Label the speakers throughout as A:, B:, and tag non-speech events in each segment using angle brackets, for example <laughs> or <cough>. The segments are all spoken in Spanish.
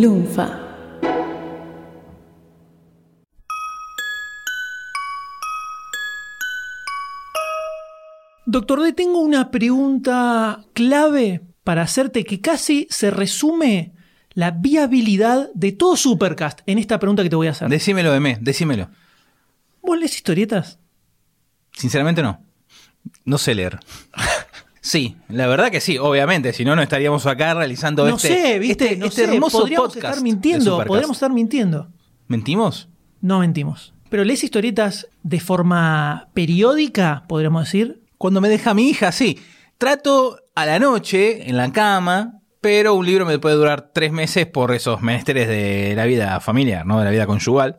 A: Lunfa.
B: Doctor D, tengo una pregunta clave para hacerte que casi se resume la viabilidad de todo Supercast en esta pregunta que te voy a hacer.
C: Decímelo, Emé, decímelo.
B: ¿Vos lees historietas?
C: Sinceramente no. No sé leer. Sí, la verdad que sí, obviamente, si no, no estaríamos acá realizando
B: No
C: este,
B: sé, ¿viste?
C: este-
B: no
C: este
B: sé,
C: hermoso
B: podríamos
C: podcast.
B: estar mintiendo, podríamos estar mintiendo.
C: ¿Mentimos?
B: No mentimos. Pero lees historietas de forma periódica, podríamos decir.
C: Cuando me deja mi hija, sí. Trato a la noche, en la cama, pero un libro me puede durar tres meses por esos menesteres de la vida familiar, ¿no? De la vida conyugal.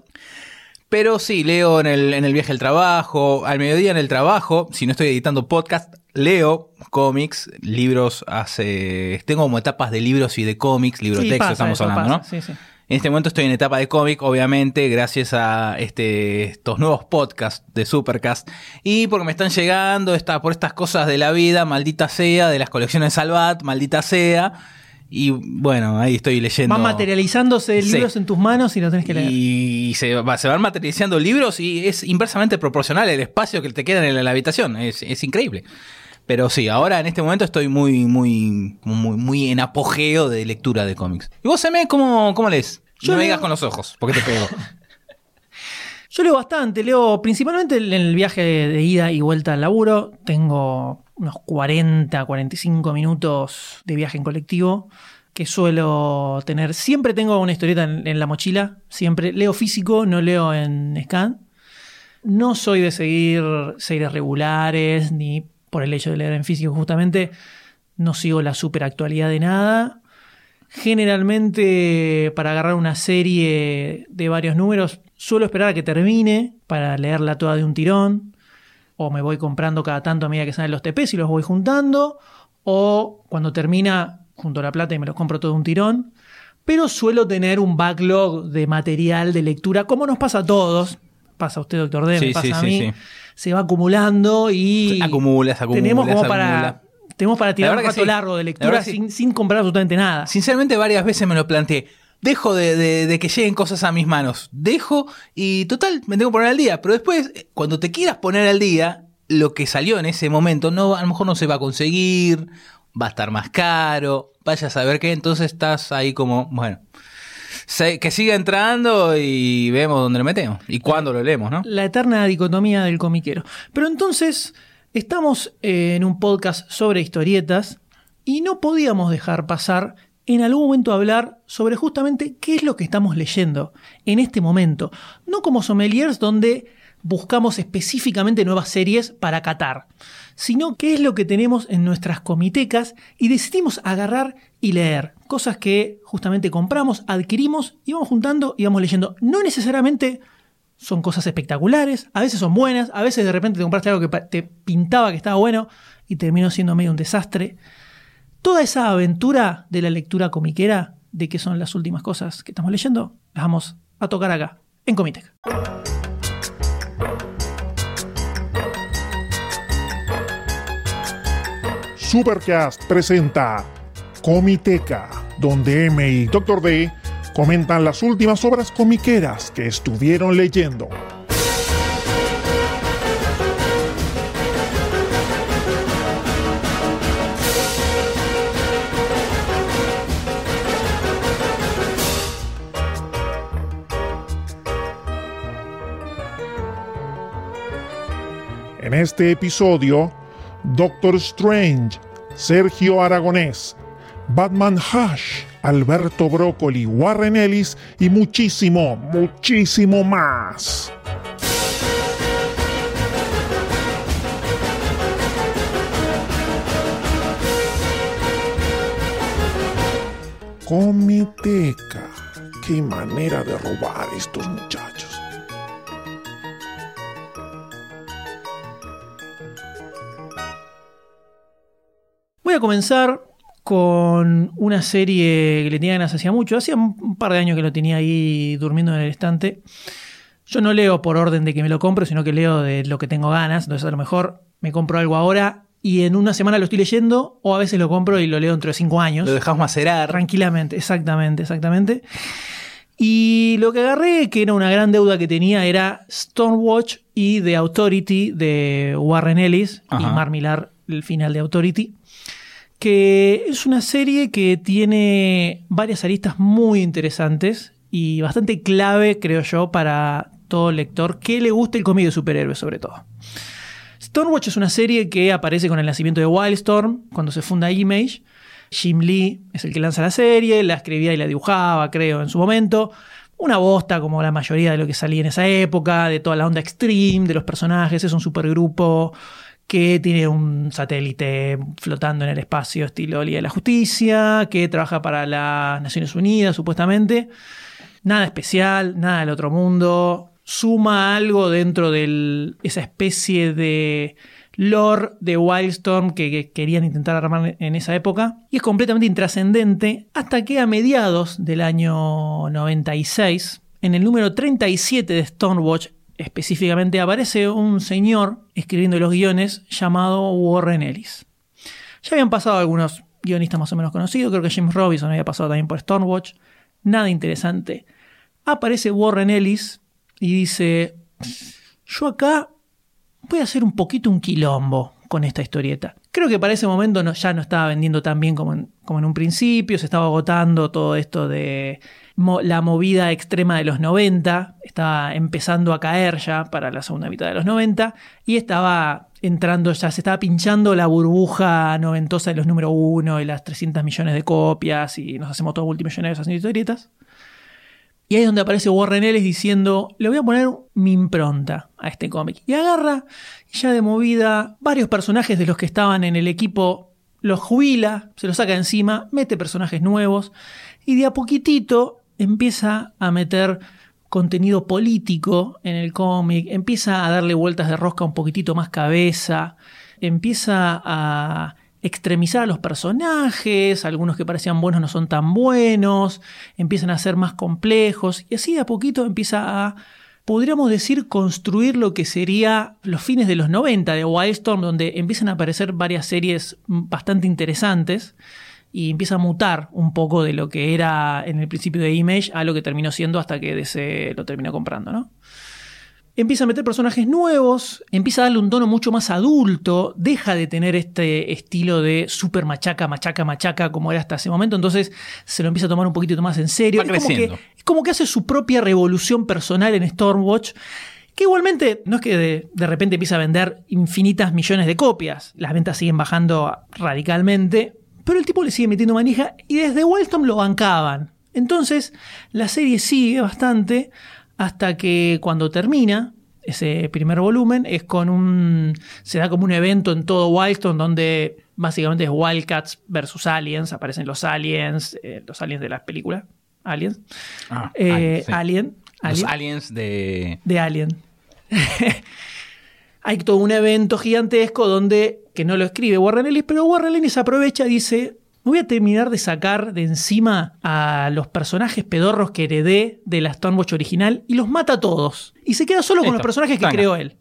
C: Pero sí, leo en el, en el viaje al trabajo, al mediodía en el trabajo, si no estoy editando podcast, leo cómics, libros, hace... Tengo como etapas de libros y de cómics, libro
B: Sí,
C: texto
B: pasa
C: estamos hablando,
B: pasa,
C: ¿no?
B: sí, sí.
C: En este momento estoy en etapa de cómic, obviamente, gracias a este, estos nuevos podcasts de Supercast. Y porque me están llegando esta, por estas cosas de la vida, maldita sea, de las colecciones Salvat, maldita sea. Y bueno, ahí estoy leyendo.
B: Van materializándose
C: Sí.
B: libros en tus manos y los tenés que leer.
C: Y se, va- se van materializando libros y es inversamente proporcional el espacio que te queda en la, la habitación. Es, es increíble. Pero sí, ahora en este momento estoy muy, muy, muy, muy en apogeo de lectura de cómics. ¿Y vos, Eme, cómo, cómo lees?
B: Yo
C: no me digas con los ojos, porque te pego. <laughs>
B: Yo leo bastante, leo principalmente en el viaje de ida y vuelta al laburo. Tengo unos 40, 45 minutos de viaje en colectivo que suelo tener. Siempre tengo una historieta en, en la mochila, siempre. Leo físico, no leo en scan. No soy de seguir series regulares, ni por el hecho de leer en físico justamente. No sigo la superactualidad de nada. Generalmente, para agarrar una serie de varios números, suelo esperar a que termine para leerla toda de un tirón. O me voy comprando cada tanto a medida que salen los TPs y los voy juntando. O cuando termina, junto la plata y me los compro todo de un tirón. Pero suelo tener un backlog de material de lectura, como nos pasa a todos. Pasa a usted, doctor D, me pasa
C: sí,
B: a
C: sí,
B: mí.
C: sí.
B: Se va acumulando y.
C: Acumulas, acumulas,
B: Tenemos como para. Tenemos para tirar un rato
C: sí.
B: largo de lectura
C: sí.
B: sin, sin comprar absolutamente nada.
C: Sinceramente, varias veces me lo planteé. Dejo de, de- de que lleguen cosas a mis manos. Dejo y total, me tengo que poner al día. Pero después, eh, cuando te quieras poner al día, lo que salió en ese momento, no, a lo mejor no se va a conseguir, va a estar más caro, vaya a saber qué. Entonces estás ahí como, bueno, que siga entrando y vemos dónde lo metemos y cuándo lo leemos, ¿no?
B: La eterna dicotomía del comiquero. Pero entonces, estamos en un podcast sobre historietas y no podíamos dejar pasar en algún momento hablar sobre justamente qué es lo que estamos leyendo en este momento. No como sommeliers donde buscamos específicamente nuevas series para catar, sino qué es lo que tenemos en nuestras comitecas y decidimos agarrar y leer. Cosas que justamente compramos, adquirimos y vamos juntando y vamos leyendo. No necesariamente son cosas espectaculares, a veces son buenas, a veces de repente te compraste algo que te pintaba que estaba bueno y terminó siendo medio un desastre. Toda esa aventura de la lectura comiquera, de qué son las últimas cosas que estamos leyendo, las vamos a tocar acá, en Comitec.
D: Supercast presenta Comiteca, donde M y Dr. D comentan las últimas obras comiqueras que estuvieron leyendo. En este episodio, Doctor Strange, Sergio Aragonés, Batman Hush, Alberto Broccoli, Warren Ellis y muchísimo, muchísimo más. Comiteca. Qué manera de robar estos muchachos.
B: Voy a comenzar con una serie que le tenía ganas hacía mucho. Hacía un par de años que lo tenía ahí durmiendo en el estante. Yo no leo por orden de que me lo compro, sino que leo de lo que tengo ganas. Entonces a lo mejor me compro algo ahora y en una semana lo estoy leyendo, o a veces lo compro y lo leo dentro de cinco años.
C: Lo dejamos macerar.
B: Tranquilamente, exactamente, exactamente. Y lo que agarré, que era una gran deuda que tenía, era Stormwatch y The Authority de Warren Ellis y
C: Ajá.
B: Mar Millar, el final de Authority. Que es una serie que tiene varias aristas muy interesantes y bastante clave, creo yo, para todo lector que le guste el cómic de superhéroes, sobre todo. Stormwatch es una serie que aparece con el nacimiento de Wildstorm, cuando se funda Image. Jim Lee es el que lanza la serie, la escribía y la dibujaba, creo, en su momento. Una bosta, como la mayoría de lo que salía en esa época, de toda la onda extreme de los personajes. Es un supergrupo que tiene un satélite flotando en el espacio, estilo Liga de la Justicia, que trabaja para las Naciones Unidas, supuestamente. Nada especial, nada del otro mundo. Suma algo dentro de esa especie de lore de Wildstorm que, que querían intentar armar en esa época. Y es completamente intrascendente hasta que a mediados del año 96, en el número 37 de Stormwatch, específicamente aparece un señor escribiendo los guiones llamado Warren Ellis. Ya habían pasado algunos guionistas más o menos conocidos, creo que James Robinson había pasado también por Stormwatch. Nada interesante. Aparece Warren Ellis y dice, yo acá voy a hacer un poquito un quilombo con esta historieta. Creo que para ese momento ya no estaba vendiendo tan bien como en, como en un principio, se estaba agotando todo esto de la movida extrema de los 90, estaba empezando a caer ya para la segunda mitad de los 90 y estaba entrando ya, se estaba pinchando la burbuja noventosa de los número uno y las 300 millones de copias y nos hacemos todos multimillonarios haciendo historietas. Y ahí es donde aparece Warren Ellis diciendo, le voy a poner mi impronta a este cómic. Y agarra, y ya de movida, varios personajes de los que estaban en el equipo, los jubila, se los saca encima, mete personajes nuevos, y de a poquitito empieza a meter contenido político en el cómic, empieza a darle vueltas de rosca un poquitito más cabeza, empieza a extremizar a los personajes, algunos que parecían buenos no son tan buenos, empiezan a ser más complejos y así de a poquito empieza a, podríamos decir, construir lo que sería los fines de los 90 de Wildstorm, donde empiezan a aparecer varias series bastante interesantes y empieza a mutar un poco de lo que era en el principio de Image a lo que terminó siendo hasta que DC lo terminó comprando, ¿no? empieza a meter personajes nuevos, empieza a darle un tono mucho más adulto, deja de tener este estilo de super machaca, machaca, machaca como era hasta ese momento, entonces se lo empieza a tomar un poquito más en serio. Es, como que, es como que hace su propia revolución personal en Stormwatch. Que igualmente no es que de, de repente empieza a vender infinitas millones de copias. Las ventas siguen bajando radicalmente. Pero el tipo le sigue metiendo manija y desde Wildstorm lo bancaban. Entonces la serie sigue bastante hasta que cuando termina ese primer volumen es con un se da como un evento en todo Wildstorm donde básicamente es Wildcats versus Aliens aparecen los aliens eh, los aliens de las películas Aliens
C: Ah,
B: Eh,
C: sí.
B: Alien
C: Los
B: Alien
C: aliens de.
B: de Alien. <laughs> Hay todo un evento gigantesco donde, que no lo escribe Warren Ellis, pero Warren Ellis aprovecha y dice, me voy a terminar de sacar de encima a los personajes pedorros que heredé de la Stormwatch original y los mata a todos. Y se queda solo con los personajes que
C: Tanga.
B: creó él.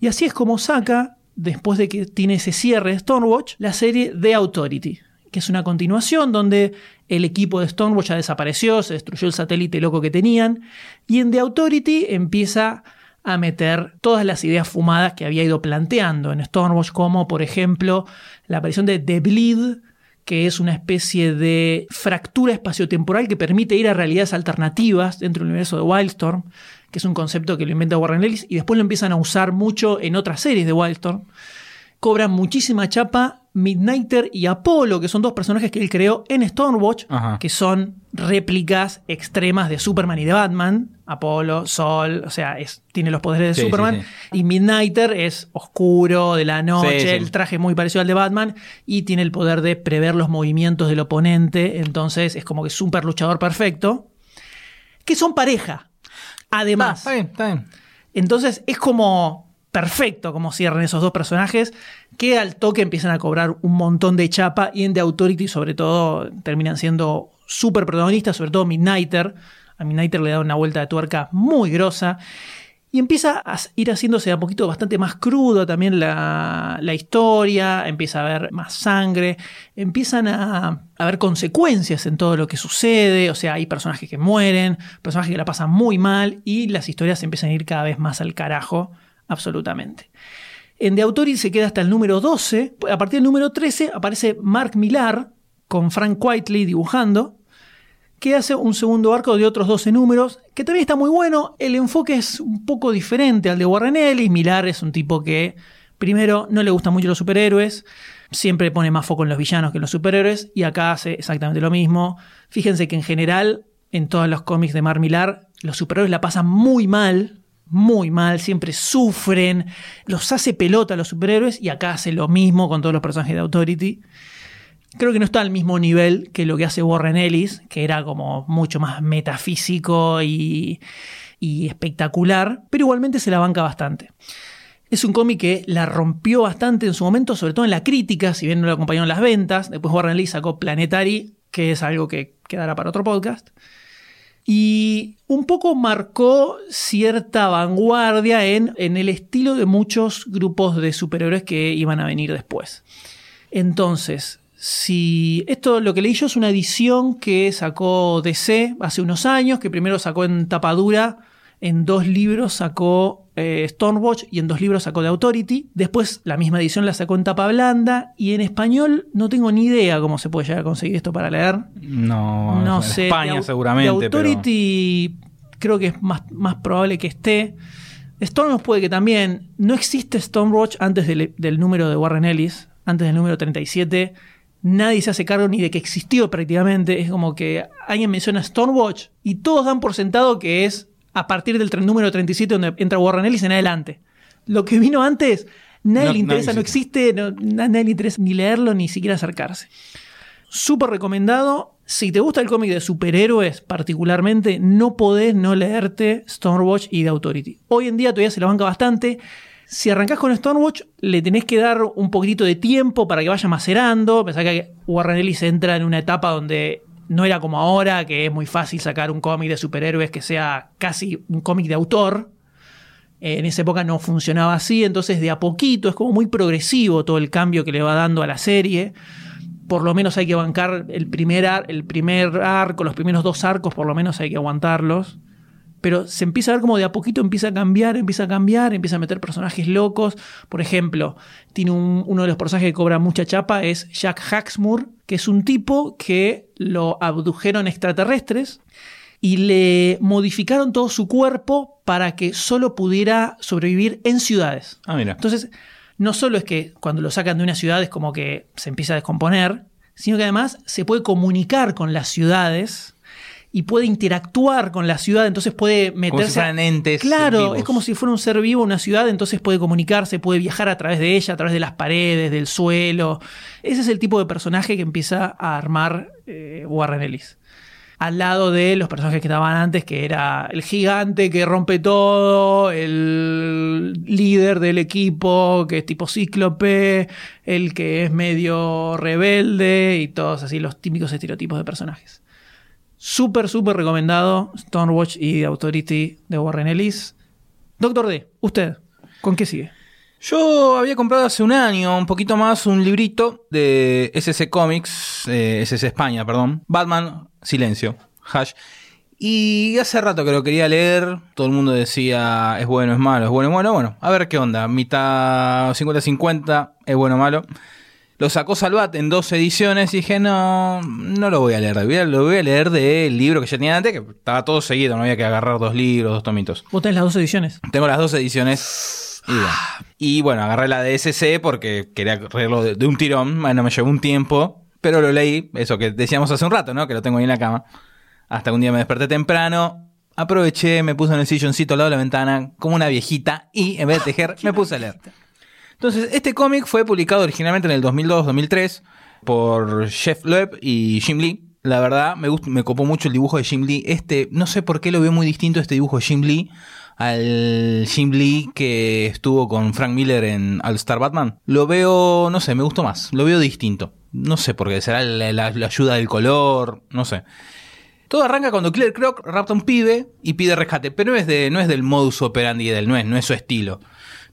B: Y así es como saca, después de que tiene ese cierre de Stormwatch, la serie The Authority, que es una continuación donde el equipo de Stormwatch ya desapareció, se destruyó el satélite loco que tenían, y en The Authority empieza a meter todas las ideas fumadas que había ido planteando en Stormwatch, como por ejemplo la aparición de The Bleed, que es una especie de fractura espaciotemporal que permite ir a realidades alternativas dentro del universo de Wildstorm, que es un concepto que lo inventa Warren Ellis y después lo empiezan a usar mucho en otras series de Wildstorm. Cobran muchísima chapa Midnighter y Apollo, que son dos personajes que él creó en Stormwatch,
C: Ajá.
B: que son réplicas extremas de Superman y de Batman. Apolo, Sol, o sea, es, tiene los poderes de
C: Sí,
B: Superman.
C: sí.
B: Y Midnighter es oscuro, de la noche, el traje es muy parecido al de Batman y tiene el poder de prever los movimientos del oponente. Entonces es como que es super luchador perfecto. Que son pareja.
C: Ah,
B: Además.
C: está bien, está bien.
B: Entonces es como perfecto como cierran esos dos personajes que al toque empiezan a cobrar un montón de chapa y en The Authority sobre todo terminan siendo súper protagonistas, sobre todo Midnighter. A Midnighter le da una vuelta de tuerca muy grosa. Y empieza a ir haciéndose a poquito bastante más crudo también la, historia, empieza a haber más sangre, empiezan a, a haber consecuencias en todo lo que sucede, o sea, hay personajes que mueren, personajes que la pasan muy mal y las historias empiezan a ir cada vez más al carajo, absolutamente. En The Authority se queda hasta el número 12, a partir del número 13 aparece Mark Millar con Frank Whiteley dibujando, que hace un segundo arco de otros 12 números, que también está muy bueno. El enfoque es un poco diferente al de Warren Ellis. Millar es un tipo que, primero, no le gustan mucho los superhéroes, siempre pone más foco en los villanos que en los superhéroes, y acá hace exactamente lo mismo. Fíjense que en general, en todos los cómics de Mar Millar, los superhéroes la pasan muy mal, muy mal, siempre sufren, los hace pelota a los superhéroes, y acá hace lo mismo con todos los personajes de Authority. Creo que no está al mismo nivel que lo que hace Warren Ellis, que era como mucho más metafísico y, y espectacular, pero igualmente se la banca bastante. Es un cómic que la rompió bastante en su momento, sobre todo en la crítica, si bien no lo acompañó en las ventas. Después Warren Ellis sacó Planetary, que es algo que quedará para otro podcast. Y un poco marcó cierta vanguardia en, en el estilo de muchos grupos de superhéroes que iban a venir después. Entonces, si esto lo que leí yo es una edición que sacó DC hace unos años, que primero sacó en tapadura, en dos libros sacó eh, Stormwatch y en dos libros sacó The Authority. Después la misma edición la sacó en tapa blanda y en español no tengo ni idea cómo se puede llegar a conseguir esto para leer.
C: No,
B: No
C: en
B: sé.
C: España
B: The-
C: seguramente.
B: The
C: pero-
B: Authority creo que es más, más probable que esté. Stormwatch puede que también. No existe Stormwatch antes del, del número de Warren Ellis, antes del número 37. Nadie se hace cargo ni de que existió prácticamente. Es como que alguien menciona Stormwatch y todos dan por sentado que es a partir del tre- número 37 donde entra Warren Ellis en adelante. Lo que vino antes, nadie
C: No-
B: le interesa,
C: no
B: existe, no- nadie le interesa ni leerlo ni siquiera acercarse. Súper recomendado. Si te gusta el cómic de superhéroes particularmente, no podés no leerte Stormwatch y The Authority. Hoy en día todavía se la banca bastante. Si arrancás con Stormwatch, le tenés que dar un poquitito de tiempo para que vaya macerando. Pensá que Warren Ellis entra en una etapa donde no era como ahora, que es muy fácil sacar un cómic de superhéroes que sea casi un cómic de autor. Eh, En esa época no funcionaba así, entonces de a poquito es como muy progresivo todo el cambio que le va dando a la serie. Por lo menos hay que bancar el primer, el primer arco, los primeros dos arcos, por lo menos hay que aguantarlos. Pero se empieza a ver como de a poquito empieza a cambiar, empieza a cambiar, empieza a meter personajes locos. Por ejemplo, tiene un- uno de los personajes que cobra mucha chapa, es Jack Haxmoor, que es un tipo que lo abdujeron extraterrestres y le modificaron todo su cuerpo para que solo pudiera sobrevivir en ciudades.
C: Ah, mira.
B: Entonces, no solo es que cuando lo sacan de una ciudad es como que se empieza a descomponer, sino que además se puede comunicar con las ciudades y puede interactuar con la ciudad, entonces puede meterse...
C: si fueran entes
B: Claro,
C: vivos.
B: es como si fuera un ser vivo una ciudad, entonces puede comunicarse, puede viajar a través de ella, a través de las paredes, del suelo. Ese es el tipo de personaje que empieza a armar eh, Warren Ellis al lado de los personajes que estaban antes, que era el gigante que rompe todo, el líder del equipo que es tipo cíclope, el que es medio rebelde y todos así los típicos estereotipos de personajes. Súper, súper recomendado Stormwatch y Authority de Warren Ellis. Doctor D, usted, ¿con qué sigue?
C: Yo había comprado hace un año, un poquito más, un librito de SS Comics, eh, SS España, perdón. Batman, Silencio, Hash. Y hace rato que lo quería leer, todo el mundo decía es bueno, es malo, es bueno, es bueno. Bueno, a ver qué onda, mitad 50-50, es bueno malo. Lo sacó Salvat en dos ediciones y dije, no, no lo voy a leer, lo voy a leer del libro que ya tenía antes, que estaba todo seguido, no había que agarrar dos libros, dos tomitos.
B: Vos tenés las dos ediciones.
C: Tengo las dos ediciones. Y bueno, y bueno, agarré la de SC porque quería leerlo de, de un tirón. Bueno, me llevó un tiempo, pero lo leí. Eso que decíamos hace un rato, ¿no? Que lo tengo ahí en la cama. Hasta un día me desperté temprano. Aproveché, me puse en el silloncito al lado de la ventana, como una viejita, y en vez de tejer, <laughs> me puse a leer. Entonces, este cómic fue publicado originalmente en el 2002-2003 por Jeff Loeb y Jim Lee. La verdad, me, gust- me copó mucho el dibujo de Jim Lee. Este, no sé por qué lo veo muy distinto este dibujo de Jim Lee al Jim Lee que estuvo con Frank Miller en All Star Batman. Lo veo, no sé, me gustó más. Lo veo distinto. No sé por qué, será la, ayuda del color, no sé. Todo arranca cuando Claire Croc rapta a un pibe y pide rescate, pero no es, de, no es del modus operandi del, no es, no es su estilo.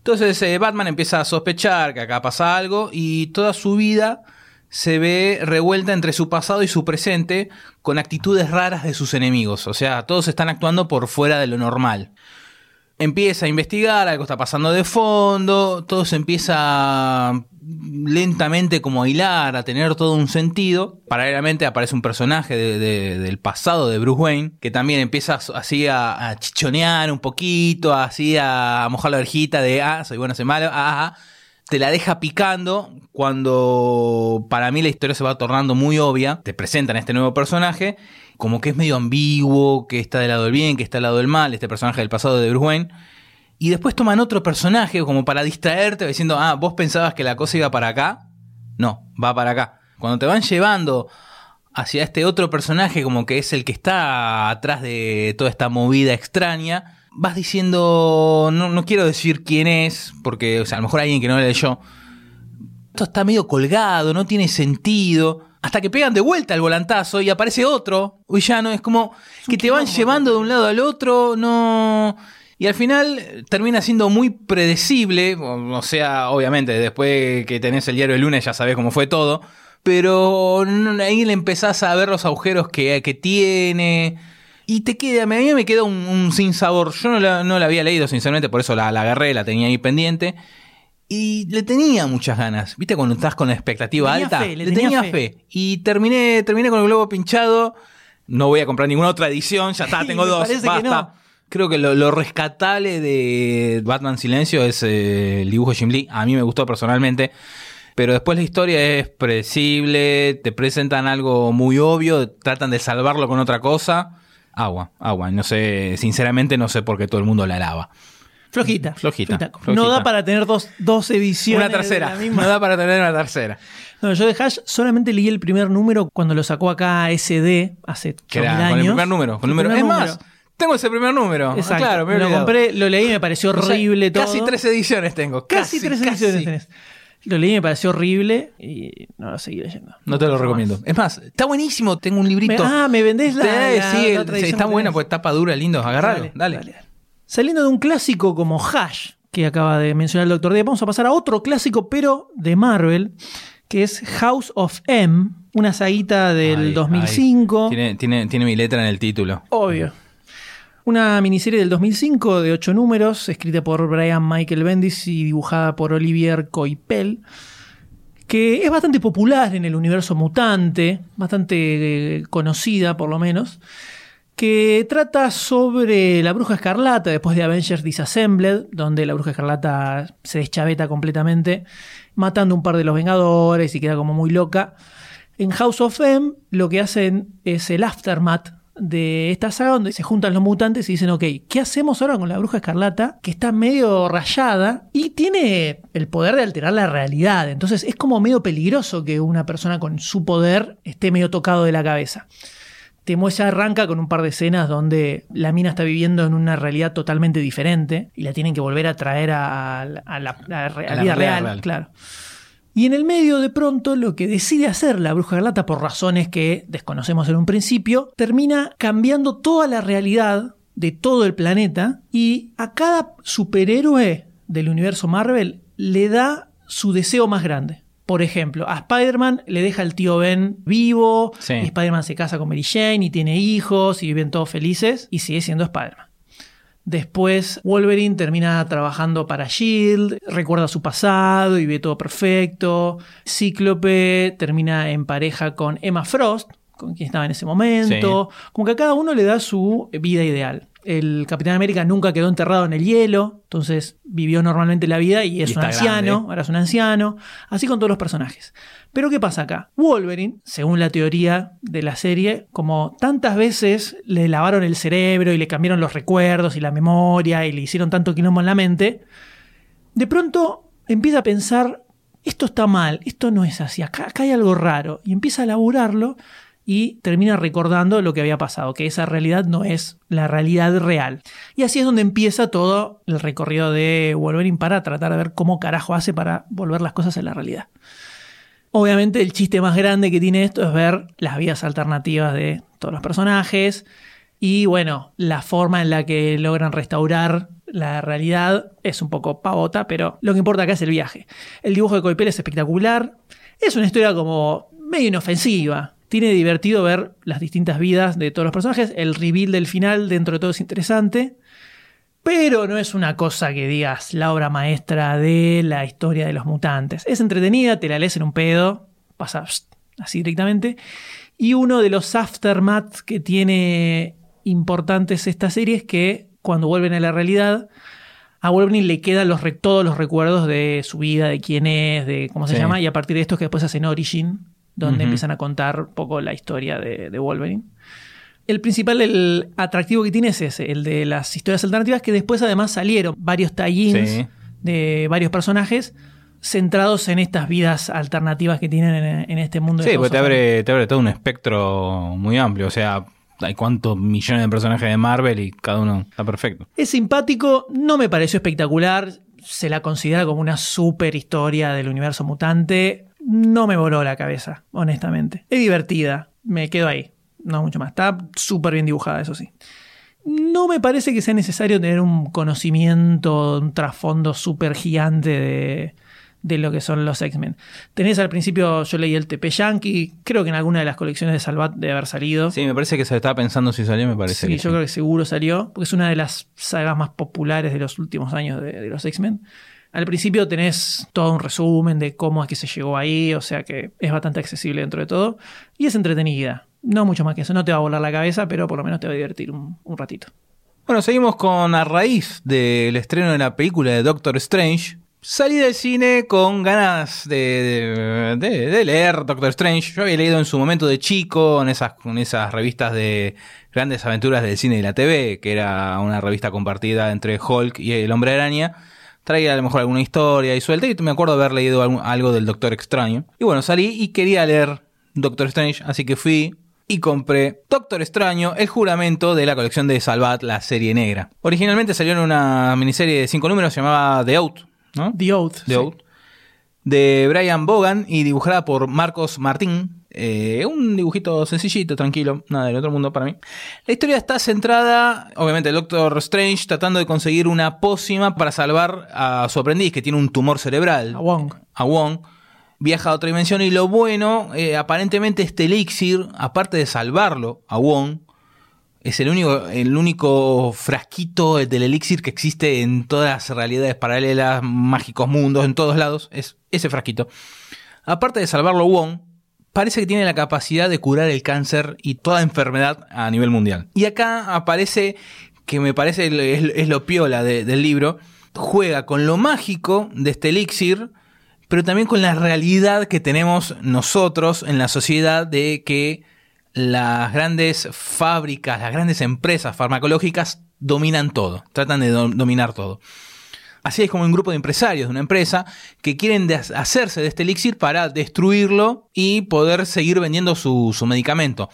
C: Entonces eh, Batman empieza a sospechar que acá pasa algo y toda su vida se ve revuelta entre su pasado y su presente con actitudes raras de sus enemigos. O sea, todos están actuando por fuera de lo normal. Empieza a investigar, algo está pasando de fondo, todo se empieza lentamente como a hilar, a tener todo un sentido. Paralelamente aparece un personaje del pasado de Bruce Wayne que también empieza así a, chichonear un poquito, así a mojar la orejita de, ah, soy bueno, soy malo, ah, ah, ah te la deja picando cuando para mí la historia se va tornando muy obvia. Te presentan este nuevo personaje, como que es medio ambiguo, que está del lado del bien, que está del lado del mal, este personaje del pasado de Bruce. Y después toman otro personaje como para distraerte, diciendo, ah, vos pensabas que la cosa iba para acá. No, va para acá. Cuando te van llevando hacia este otro personaje, como que es el que está atrás de toda esta movida extraña, vas diciendo, no, no quiero decir quién es, porque o sea, a lo mejor alguien que no le leyó, esto está medio colgado, no tiene sentido. Hasta que pegan de vuelta el volantazo y aparece otro no Es como que te van llevando de un lado al otro, no. Y al final termina siendo muy predecible. O sea, obviamente, después que tenés el diario el lunes ya sabés cómo fue todo. Pero ahí le empezás a ver los agujeros que, que tiene y te queda, a mí me queda un, sin sabor. Yo no la, no la, había leído, sinceramente, por eso la, la, agarré, la tenía ahí pendiente. Y le tenía muchas ganas. ¿Viste cuando estás con la expectativa alta? le, tenía, fe. Y terminé, terminé con el globo pinchado. No voy a comprar ninguna otra edición, ya está, <laughs> tengo dos. Basta. Creo que lo, rescatable de Batman Silencio es eh, el dibujo Jim Lee. A mí me gustó personalmente. Pero después la historia es predecible, te presentan algo muy obvio, tratan de salvarlo con otra cosa agua, agua. No sé, sinceramente no sé por qué todo el mundo la lava.
B: Flojita, flojita. No da para tener dos, dos ediciones.
C: Una tercera. <laughs> No da para tener una tercera.
B: No, yo de Hash solamente leí el primer número cuando lo sacó acá SD hace
C: años. Con el primer número. Con el número. es más, tengo ese primer número.
B: Exacto. Claro, me lo compré, lo leí y me pareció horrible todo.
C: Casi tres ediciones tengo.
B: Casi, tres ediciones tenés. Lo leí y me pareció horrible y no lo seguí leyendo.
C: No te lo recomiendo. Es más, está buenísimo. Tengo un librito.
B: ah, me vendés la.
C: sí, está buena, pues tapa dura, lindo. Agarralo. Dale,
B: Saliendo de un clásico como Hash, que acaba de mencionar el Doctor D, vamos a pasar a otro clásico, pero de Marvel, que es House of M, una saguita del 2005.
C: Tiene, tiene, tiene mi letra en el título.
B: Obvio. Una miniserie del 2005 de ocho números, escrita por Brian Michael Bendis y dibujada por Olivier Coipel, que es bastante popular en el universo mutante, bastante eh, conocida por lo menos, que trata sobre la bruja escarlata después de Avengers Disassembled, donde la bruja escarlata se deschaveta completamente, matando un par de los Vengadores y queda como muy loca. En House of M lo que hacen es el aftermath de esta saga donde se juntan los mutantes y dicen, ok, ¿qué hacemos ahora con la bruja escarlata? Que está medio rayada y tiene el poder de alterar la realidad. Entonces es como medio peligroso que una persona con su poder esté medio tocado de la cabeza. Ya arranca con un par de escenas donde la mina está viviendo en una realidad totalmente diferente y la tienen que volver a traer a, la, realidad real, claro. Y en el medio, de pronto, lo que decide hacer la bruja galata, por razones que desconocemos en un principio, termina cambiando toda la realidad de todo el planeta y a cada superhéroe del universo Marvel le da su deseo más grande. Por ejemplo, a Spider-Man le deja al tío Ben vivo, y Spider-Man se casa con Mary Jane y tiene hijos y viven todos felices y sigue siendo Spider-Man. Después Wolverine termina trabajando para Shield, recuerda su pasado y ve todo perfecto. Cíclope termina en pareja con Emma Frost, con quien estaba en ese momento. Como que a cada uno le da su vida ideal. El Capitán América nunca quedó enterrado en el hielo, entonces vivió normalmente la vida y es un anciano, ahora es un anciano. Así con todos los personajes. Pero ¿qué pasa acá? Wolverine, según la teoría de la serie, como tantas veces le lavaron el cerebro y le cambiaron los recuerdos y la memoria y le hicieron tanto quilombo en la mente, de pronto empieza a pensar, esto está mal, esto no es así, acá, hay algo raro, y empieza a laburarlo y termina recordando lo que había pasado, que esa realidad no es la realidad real. Y así es donde empieza todo el recorrido de Wolverine para tratar de ver cómo carajo hace para volver las cosas a la realidad. Obviamente el chiste más grande que tiene esto es ver las vidas alternativas de todos los personajes y bueno, la forma en la que logran restaurar la realidad es un poco pavota, pero lo que importa acá es el viaje. El dibujo de Coipel es espectacular, es una historia como medio inofensiva. Tiene divertido ver las distintas vidas de todos los personajes, el reveal del final dentro de todo es interesante. Pero no es una cosa que digas la obra maestra de la historia de los mutantes. Es entretenida, te la lees en un pedo, pasa así directamente. Y uno de los aftermaths que tiene importantes esta serie es que cuando vuelven a la realidad, a Wolverine le quedan los, todos los recuerdos de su vida, de quién es, de cómo se llama, y a partir de esto es que después hacen Origin, donde empiezan a contar un poco la historia de, de Wolverine el principal el atractivo que tiene es ese, el de las historias alternativas, que después además salieron varios tie de varios personajes centrados en estas vidas alternativas que tienen en, este mundo.
C: Sí, porque te abre, te abre todo un espectro muy amplio, o sea, hay cuántos millones de personajes de Marvel y cada uno está perfecto.
B: Es simpático, no me pareció espectacular, se la considera como una super historia del universo mutante, no me voló la cabeza, honestamente. Es divertida, me quedo ahí no mucho más. Está súper bien dibujada, eso sí. No me parece que sea necesario tener un conocimiento, un trasfondo súper gigante de, de, lo que son los X-Men. Tenés al principio, yo leí el TP Yankee, creo que en alguna de las colecciones de Salvat debe haber salido.
C: Sí, me parece que se estaba pensando si salió, me parece.
B: Sí, yo creo que seguro salió, porque es una de las sagas más populares de los últimos años de, de los X-Men. Al principio tenés todo un resumen de cómo es que se llegó ahí, o sea que es bastante accesible dentro de todo. Y es entretenida. No mucho más que eso, no te va a volar la cabeza, pero por lo menos te va a divertir un, ratito.
C: Bueno, seguimos con a raíz del estreno de la película de Doctor Strange. Salí del cine con ganas de, de, leer Doctor Strange. Yo había leído en su momento de chico en esas, en esas revistas de grandes aventuras del cine y la TV, que era una revista compartida entre Hulk y el Hombre Araña. Traía a lo mejor alguna historia y suelta y me acuerdo haber leído algo del Doctor Extraño. Y bueno, salí y quería leer Doctor Strange, así que fui y compré Doctor Extraño, el juramento de la colección de Salvat, la serie negra. Originalmente salió en una miniserie de cinco números llamada The Oath, ¿no?
B: The Oath.
C: The Oath. De Brian Bogan y dibujada por Marcos Martín. Eh, un dibujito sencillito, tranquilo, nada del otro mundo para mí. La historia está centrada, obviamente, el Doctor Strange tratando de conseguir una pócima para salvar a su aprendiz que tiene un tumor cerebral.
B: A Wong.
C: A Wong viaja a otra dimensión y lo bueno, eh, aparentemente este elixir, aparte de salvarlo a Wong, es el único, el único frasquito del elixir que existe en todas las realidades paralelas, mágicos mundos, en todos lados, es ese frasquito. Aparte de salvarlo a Wong, parece que tiene la capacidad de curar el cáncer y toda enfermedad a nivel mundial. Y acá aparece, que me parece es, lo piola del libro, juega con lo mágico de este elixir, pero también con la realidad que tenemos nosotros en la sociedad de que las grandes fábricas, las grandes empresas farmacológicas dominan todo, tratan de dominar todo. Así es como un grupo de empresarios de una empresa que quieren hacerse de este elixir para destruirlo y poder seguir vendiendo su, su medicamento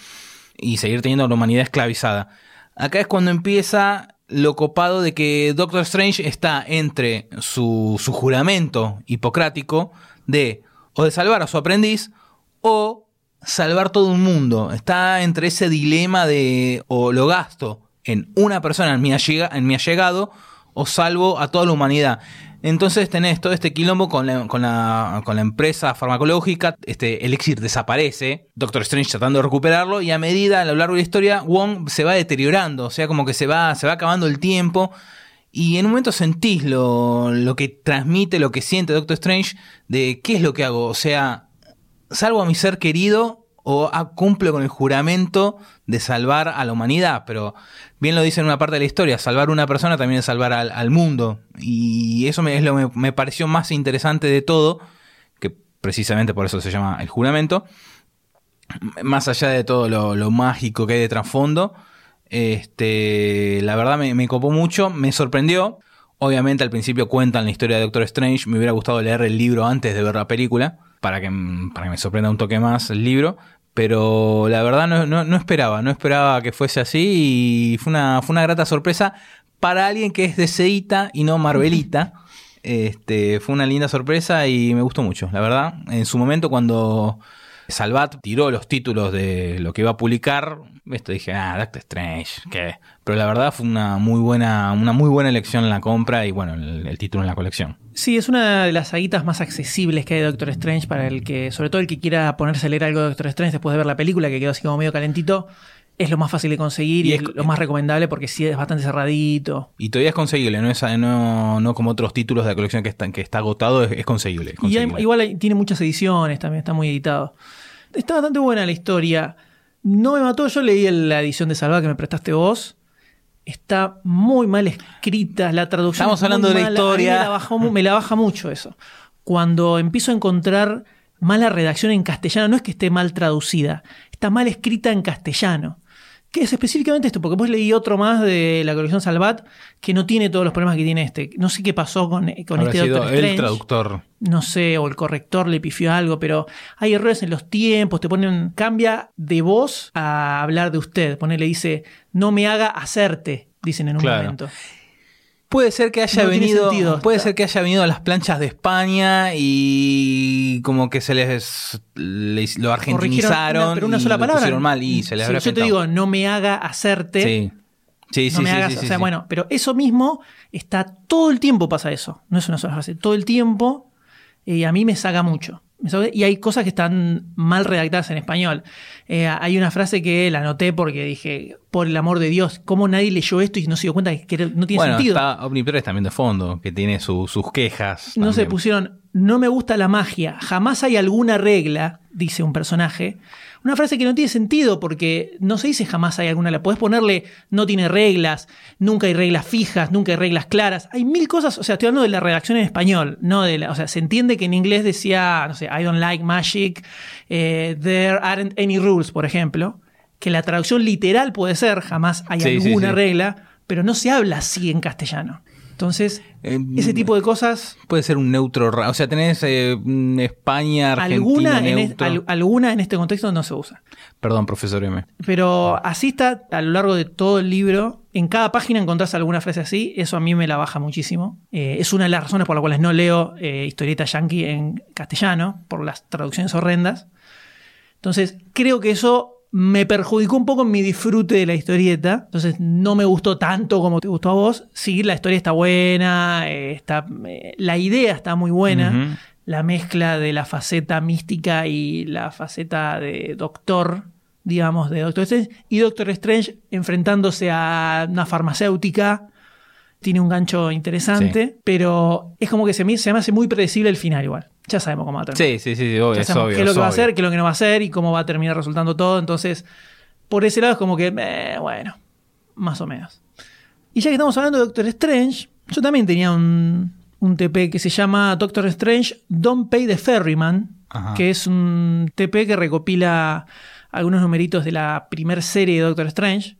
C: y seguir teniendo a la humanidad esclavizada. Acá es cuando empieza lo copado de que Doctor Strange está entre su, su juramento hipocrático de o de salvar a su aprendiz o salvar todo un mundo. Está entre ese dilema de o lo gasto en una persona, en mi, en mi allegado, o salvo a toda la humanidad. Entonces tenés todo este quilombo con la, con la, empresa farmacológica, este Elixir desaparece, Doctor Strange tratando de recuperarlo y a medida a lo largo de la historia Wong se va deteriorando, o sea, como que se va, se va acabando el tiempo y en un momento sentís lo, lo que transmite, lo que siente Doctor Strange de qué es lo que hago, o sea, salvo a mi ser querido o cumple con el juramento de salvar a la humanidad, pero bien lo dice en una parte de la historia, salvar una persona también es salvar al, mundo, y eso me, es lo que me pareció más interesante de todo, que precisamente por eso se llama el juramento, más allá de todo lo, mágico que hay de trasfondo, este, la verdad me, me copó mucho, me sorprendió, obviamente al principio cuentan la historia de Doctor Strange, me hubiera gustado leer el libro antes de ver la película, para que, para que me sorprenda un toque más el libro. Pero la verdad no, no, esperaba, no esperaba que fuese así y fue una, fue una grata sorpresa para alguien que es de Seita y no Marvelita. Este, fue una linda sorpresa y me gustó mucho, la verdad. En su momento cuando Salvat tiró los títulos de lo que iba a publicar, esto dije, ah, Doctor Strange, ¿qué? Pero la verdad fue una muy buena, una muy buena elección en la compra y bueno, el, título en la colección.
B: Sí, es una de las saguitas más accesibles que hay de Doctor Strange para el que, sobre todo el que quiera ponerse a leer algo de Doctor Strange después de ver la película, que quedó así como medio calentito, es lo más fácil de conseguir y,
C: Y
B: es,
C: es-
B: lo más recomendable porque sí es bastante cerradito.
C: Y todavía es conseguible, no, es, no, no como otros títulos de la colección que está, que está agotado, es, es conseguible. es
B: Y hay- igual hay- tiene muchas ediciones, también está muy editado. Está bastante buena la historia. No me mató, yo leí la edición de Salva que me prestaste vos. Está muy mal escrita, la traducción.
C: Estamos hablando de la
B: mala.
C: Historia.
B: Me la, bajó mu- me la baja mucho eso. Cuando empiezo a encontrar mala redacción en castellano, no es que esté mal traducida, está mal escrita en castellano. Que es específicamente esto, porque después leí otro más de la colección Salvat que no tiene todos los problemas que tiene este. No sé qué pasó con, con
C: Habrá
B: este
C: sido
B: Doctor
C: el
B: Strange
C: traductor.
B: no sé, o el corrector le pifió algo, pero hay errores en los tiempos, te ponen, cambia de voz a hablar de usted, ponele, dice, no me haga hacerte, dicen en un
C: Claro.
B: momento.
C: Puede ser que haya
B: No
C: venido.
B: sentido.
C: Puede ser que haya venido a las planchas de España y como que se les les- lo argentinizaron.
B: una- pero una sola palabra.
C: mal y se les
B: Sí,
C: habrá
B: Yo te digo, no me haga hacerte.
C: Sí. Sí, sí,
B: no me
C: sí,
B: hagas,
C: sí,
B: o sea,
C: sí.
B: bueno, pero eso mismo está todo el tiempo pasa eso, no es una sola frase, todo el tiempo y a mí me saca mucho. Y hay cosas que están mal redactadas en español. Eh, hay una frase que la anoté porque dije, por el amor de Dios, ¿cómo nadie leyó esto y no se dio cuenta que no tiene
C: Bueno,
B: sentido?
C: está Omnipress también de fondo, que tiene su- sus quejas.
B: No se pusieron, no me gusta la magia, jamás hay alguna regla, dice un personaje. Una frase que no tiene sentido porque no se dice jamás hay alguna. La podés ponerle no tiene reglas, nunca hay reglas fijas, nunca hay reglas claras. Hay mil cosas, o sea, estoy hablando de la redacción en español, no de la, o sea, se entiende que en inglés decía, no sé, I don't like magic, eh, there aren't any rules, por ejemplo, que la traducción literal puede ser jamás hay
C: Sí, sí,
B: alguna
C: sí.
B: regla, pero no se habla así en castellano. Entonces,
C: Eh,
B: ese tipo de cosas
C: Puede ser un neutro. O sea, tenés eh, mm, España, Argentina,
B: alguna en, es-
C: neutro.
B: al- alguna en este contexto no se usa.
C: Perdón, profesor M.
B: Pero así está a lo largo de todo el libro. En cada página encontrás alguna frase así. Eso a mí me la baja muchísimo. Eh, es una de las razones por las cuales no leo eh, historieta yankee en castellano, por las traducciones horrendas. Entonces, creo que eso me perjudicó un poco en mi disfrute de la historieta. Entonces, no me gustó tanto como te gustó a vos. Sí, la historia está buena, eh, está, eh, la idea está muy buena. La mezcla de la faceta mística y la faceta de doctor, digamos, de Doctor Strange. Y Doctor Strange enfrentándose a una farmacéutica. Tiene un gancho interesante, pero es como que se me, se me hace muy predecible el final igual. Ya sabemos cómo va a terminar.
C: Sí, sí, sí, sí, obvio, es obvio.
B: qué es lo que va a hacer, qué es lo que no va a hacer y cómo va a terminar resultando todo. Entonces, por ese lado es como que, eh, bueno, más o menos. Y ya que estamos hablando de Doctor Strange, yo también tenía un, un TP que se llama Doctor Strange Don't Pay the Ferryman,
C: Ajá.
B: que es un TP que recopila algunos numeritos de la primer serie de Doctor Strange.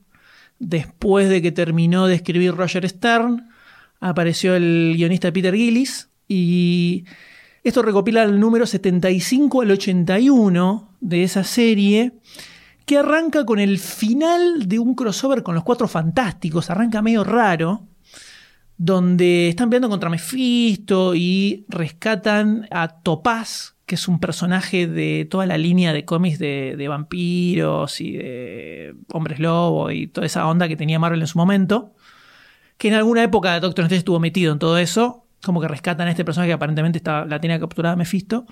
B: Después de que terminó de escribir Roger Stern, apareció el guionista Peter Gillis y esto recopila el número 75 al 81 de esa serie que arranca con el final de un crossover con los Cuatro Fantásticos, arranca medio raro, donde están peleando contra Mephisto y rescatan a Topaz, que es un personaje de toda la línea de cómics de, vampiros y de hombres lobo y toda esa onda que tenía Marvel en su momento, que en alguna época Doctor Strange estuvo metido en todo eso, como que rescatan a este personaje que aparentemente está, la tenía capturada Mephisto,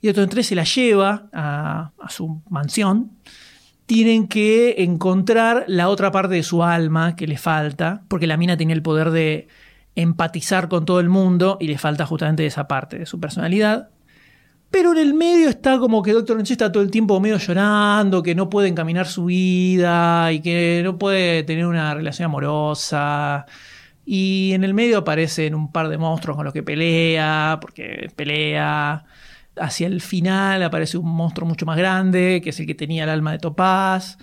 B: y Doctor Strange se la lleva a, a su mansión, tienen que encontrar la otra parte de su alma que le falta, porque la mina tenía el poder de empatizar con todo el mundo y le falta justamente esa parte de su personalidad. Pero en el medio está como que Doctor Strange está todo el tiempo medio llorando, que no puede encaminar su vida y que no puede tener una relación amorosa. Y en el medio aparecen un par de monstruos con los que pelea, porque pelea. Hacia el final aparece un monstruo mucho más grande, que es el que tenía el alma de Topaz,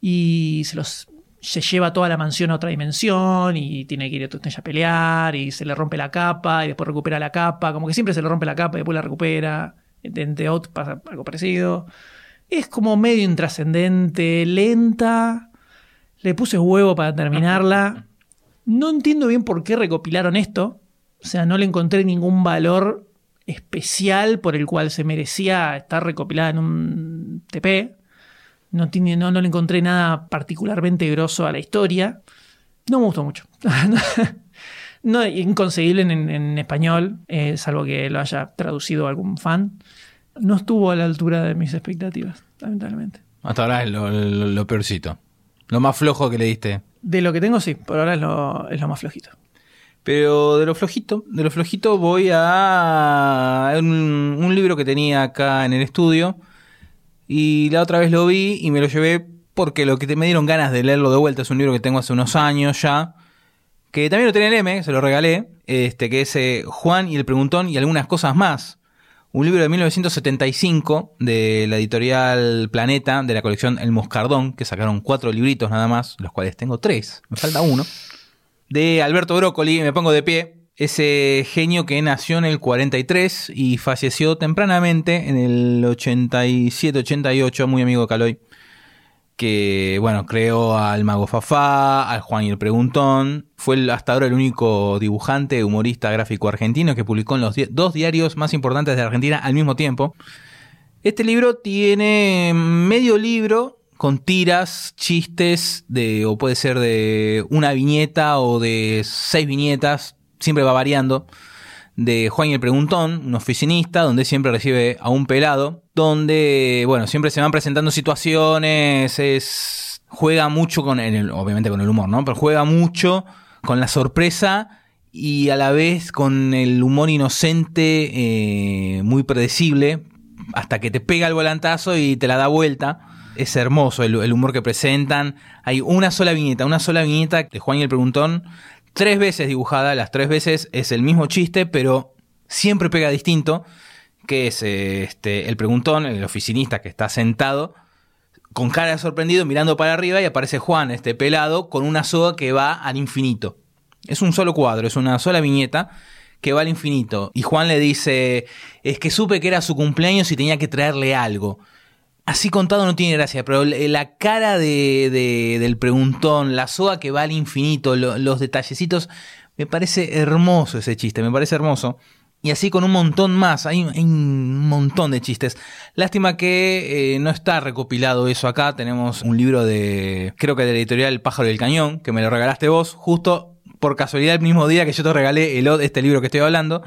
B: y se los se lleva toda la mansión a otra dimensión y tiene que ir a Strange a pelear y se le rompe la capa y después recupera la capa, como que siempre se le rompe la capa y después la recupera. En The Out pasa algo parecido. Es como medio intrascendente, lenta. Le puse huevo para terminarla. No entiendo bien por qué recopilaron esto. O sea, no le encontré ningún valor especial por el cual se merecía estar recopilada en un TP. No, no, no le encontré nada particularmente grosso a la historia. No me gustó mucho. <laughs> no, inconseguible en, en español, eh, salvo que lo haya traducido algún fan. No estuvo a la altura de mis expectativas, lamentablemente.
C: Hasta ahora es lo, lo- lo peorcito. Lo más flojo que le diste.
B: De lo que tengo, sí, por ahora es lo, es lo más flojito.
C: Pero de lo flojito, de lo flojito voy a un, un libro que tenía acá en el estudio y la otra vez lo vi y me lo llevé porque lo que te- me dieron ganas de leerlo de vuelta es un libro que tengo hace unos años ya, que también lo tenía en M, se lo regalé, este que es eh, Juan y el preguntón y algunas cosas más. Un libro de 1975 de la editorial Planeta, de la colección El Moscardón, que sacaron cuatro libritos nada más, los cuales tengo tres, me falta uno de Alberto Broccoli, me pongo de pie, ese genio que nació en el 43 y falleció tempranamente en el 87-88, muy amigo de Caloy, que bueno, creó al Mago Fafá, al Juan y el Preguntón, fue hasta ahora el único dibujante, humorista gráfico argentino que publicó en los dos diarios más importantes de Argentina al mismo tiempo. Este libro tiene medio libro con tiras, chistes, de, o puede ser de una viñeta o de seis viñetas, siempre va variando, de Juan y el Preguntón, un oficinista, donde siempre recibe a un pelado, donde, bueno, siempre se van presentando situaciones, es, juega mucho con el, obviamente con el humor, ¿no? Pero juega mucho con la sorpresa y a la vez con el humor inocente, eh, muy predecible, hasta que te pega el volantazo y te la da vuelta. Es hermoso el, el humor que presentan. Hay una sola viñeta, una sola viñeta de Juan y el Preguntón, tres veces dibujada, las tres veces es el mismo chiste, pero siempre pega distinto, que es eh, este, el Preguntón, el oficinista que está sentado, con cara de sorprendido, mirando para arriba, y aparece Juan, este pelado, con una soga que va al infinito. Es un solo cuadro, es una sola viñeta que va al infinito. Y Juan le dice, es que supe que era su cumpleaños y tenía que traerle algo. Así contado no tiene gracia, pero la cara de, de- del preguntón, la soga que va al infinito, lo- los detallecitos, me parece hermoso ese chiste, me parece hermoso. Y así con un montón más, hay, hay un montón de chistes. Lástima que eh, no está recopilado eso acá. Tenemos un libro de, creo que de la editorial El Pájaro del Cañón, que me lo regalaste vos, justo por casualidad el mismo día que yo te regalé el, este libro que estoy hablando.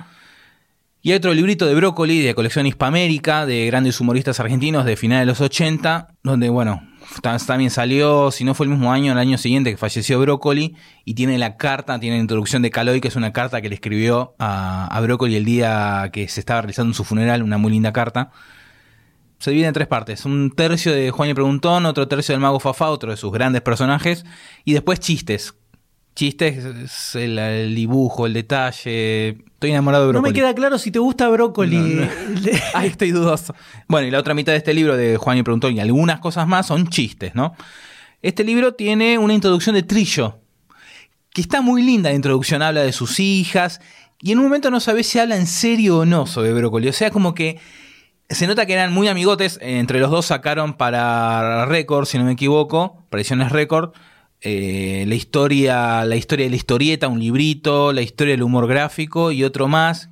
C: Y hay otro librito de Brócoli, de colección Hispamérica, de grandes humoristas argentinos de finales de los 80, donde, bueno, ta- también salió, si no fue el mismo año, el año siguiente que falleció Brócoli, y tiene la carta, tiene la introducción de Caloy, que es una carta que le escribió a, a Brócoli el día que se estaba realizando su funeral, una muy linda carta. Se divide en tres partes, un tercio de Juan y Preguntón, otro tercio del Mago Fafá, otro de sus grandes personajes, y después chistes. Chistes, es el, el dibujo, el detalle. Estoy enamorado de
B: No
C: Brócoli.
B: me queda claro si te gusta brócoli.
C: No, Ahí <laughs> <laughs> estoy dudoso. Bueno, y la otra mitad de este libro de Juan y el Preguntón y algunas cosas más son chistes, ¿no? Este libro tiene una introducción de Trillo, que está muy linda la introducción, habla de sus hijas, y en un momento no sabes si habla en serio o no sobre Brócoli. O sea, como que se nota que eran muy amigotes, entre los dos sacaron para Record, si no me equivoco, para Ediciones Record, eh, la historia, la historia de la historieta, un librito, la historia del humor gráfico y otro más,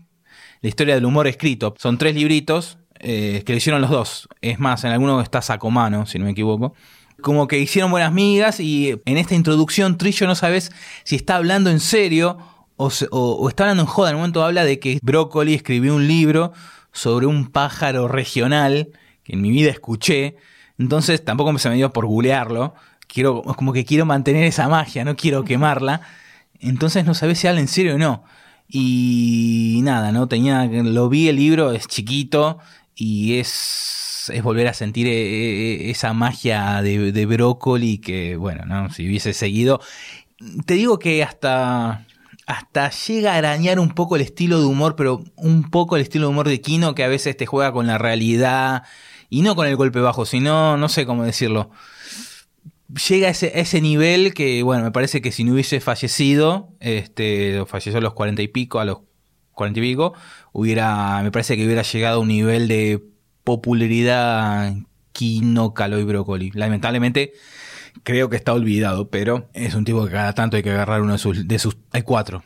C: la historia del humor escrito. Son tres libritos eh, que lo hicieron los dos. Es más, en alguno está Sacomano, si no me equivoco. Como que hicieron buenas migas y en esta introducción Trillo no sabes si está hablando en serio o, se- o- o está hablando en joda. En un momento habla de que Brócoli escribió un libro sobre un pájaro regional que en mi vida escuché. Entonces tampoco se me dio por googlearlo. Quiero, como que quiero mantener esa magia, no quiero quemarla. Entonces no sabés si habla en serio o no. Y nada, ¿no? Tenía, lo vi el libro, es chiquito y es, es volver a sentir eh, eh, esa magia de, de brócoli que, bueno, ¿no? Si hubiese seguido. Te digo que hasta, hasta llega a arañar un poco el estilo de humor, pero un poco el estilo de humor de Kino que a veces te juega con la realidad y no con el golpe bajo, sino, no sé cómo decirlo llega a ese, ese nivel que, bueno, me parece que si no hubiese fallecido, este, falleció a los cuarenta y pico, a los cuarenta y pico, hubiera, me parece que hubiera llegado a un nivel de popularidad Kino, Calo y Brócoli. Lamentablemente, creo que está olvidado, pero es un tipo que cada tanto hay que agarrar uno de sus, de sus, hay cuatro.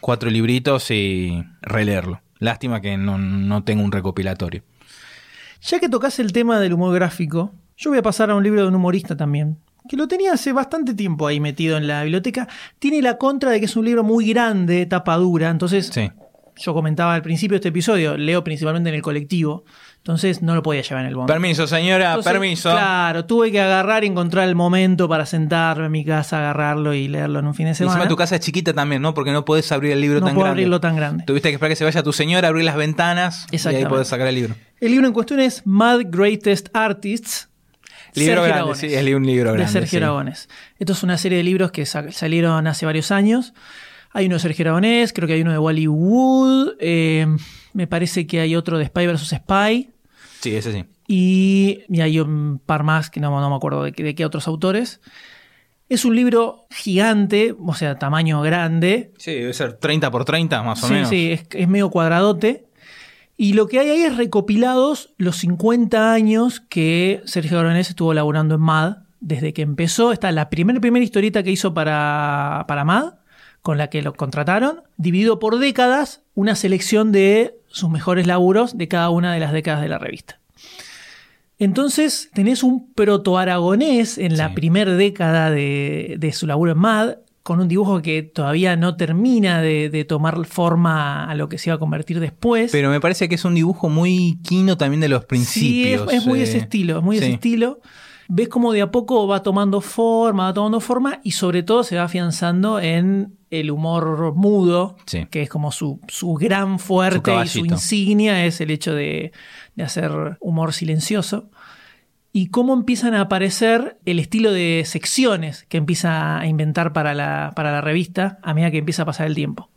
C: cuatro libritos y releerlo. Lástima que no, no tengo un recopilatorio.
B: Ya que tocas el tema del humor gráfico, yo voy a pasar a un libro de un humorista también, que lo tenía hace bastante tiempo ahí metido en la biblioteca. Tiene la contra de que es un libro muy grande, tapa dura, entonces
C: Sí.
B: yo comentaba al principio de este episodio, leo principalmente en el colectivo, entonces no lo podía llevar en el bondi.
C: Permiso, señora,
B: Entonces,
C: permiso.
B: Claro, tuve que agarrar y encontrar el momento para sentarme en mi casa, agarrarlo y leerlo en un fin de
C: Y
B: semana.
C: Encima tu casa es chiquita también, ¿no? Porque no podés abrir el libro
B: no
C: tan
B: puedo
C: grande.
B: abrirlo tan grande.
C: Tuviste que esperar que se vaya tu señora, abrir las ventanas y ahí podés sacar el libro.
B: El libro en cuestión es Mad Greatest Artists.
C: Libro
B: Sergio
C: grande, sí, es un libro grande.
B: de Sergio
C: sí.
B: Aragonés. Esto es una serie de libros que sa- salieron hace varios años. Hay uno de Sergio Aragonés, creo que hay uno de Wally Wood, eh, me parece que hay otro de Spy vs. Spy,
C: Sí, ese sí.
B: y, y hay un par más que no, no me acuerdo de, qué- de qué otros autores. Es un libro gigante, o sea, tamaño grande.
C: Sí, debe ser 30 por 30 más o
B: sí,
C: menos.
B: sí, es, es medio cuadradote. Y lo que hay ahí es recopilados los 50 años que Sergio Aragonés estuvo laburando en MAD. Desde que empezó, está la primera, primera historieta que hizo para, para MAD, con la que lo contrataron, dividido por décadas, una selección de sus mejores laburos de cada una de las décadas de la revista. Entonces tenés un proto-aragonés en la primera década de, de su laburo en MAD, con un dibujo que todavía no termina de, de tomar forma a lo que se iba a convertir después.
C: Pero me parece que es un dibujo muy quino también de los
B: sí, es,
C: principios.
B: es muy
C: eh.
B: ese estilo, es muy ese
C: sí.
B: estilo. Ves como de a poco va tomando forma, va tomando forma y sobre todo se va afianzando en el humor mudo,
C: Sí.
B: que es como su, su gran fuerte y su insignia es el hecho de, de hacer humor silencioso. Y cómo empiezan a aparecer el estilo de secciones que empieza a inventar para la, para la revista a medida que empieza a pasar el tiempo.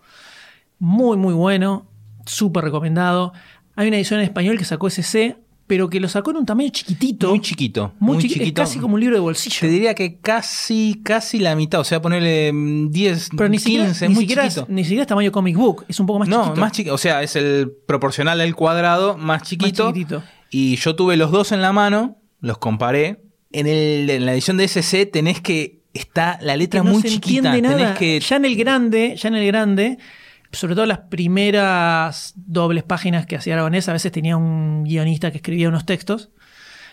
B: Muy, muy bueno, súper recomendado. Hay una edición en español que sacó SC, pero que lo sacó en un tamaño chiquitito.
C: Muy chiquito.
B: Muy
C: Muy,
B: chiqui-
C: chiquito.
B: Es casi como un libro de bolsillo.
C: Te diría que casi, casi la mitad. O sea, ponerle mm, 10,
B: pero ni
C: 15,
B: siquiera, ni,
C: muy
B: siquiera es,
C: chiquito.
B: ni siquiera es tamaño comic book, es un poco más
C: no,
B: chiquito.
C: más chiquito. O sea, es el proporcional al cuadrado, más
B: Más
C: chiquito.
B: chiquitito.
C: Y yo tuve los dos en la mano, los comparé. En, el, en la edición de SC tenés que. Está la letra
B: no
C: muy
B: se
C: chiquita.
B: entiende nada.
C: Tenés que.
B: Ya en el grande, ya en el grande, sobre todo las primeras dobles páginas que hacía Aragonés, a veces tenía un guionista que escribía unos textos.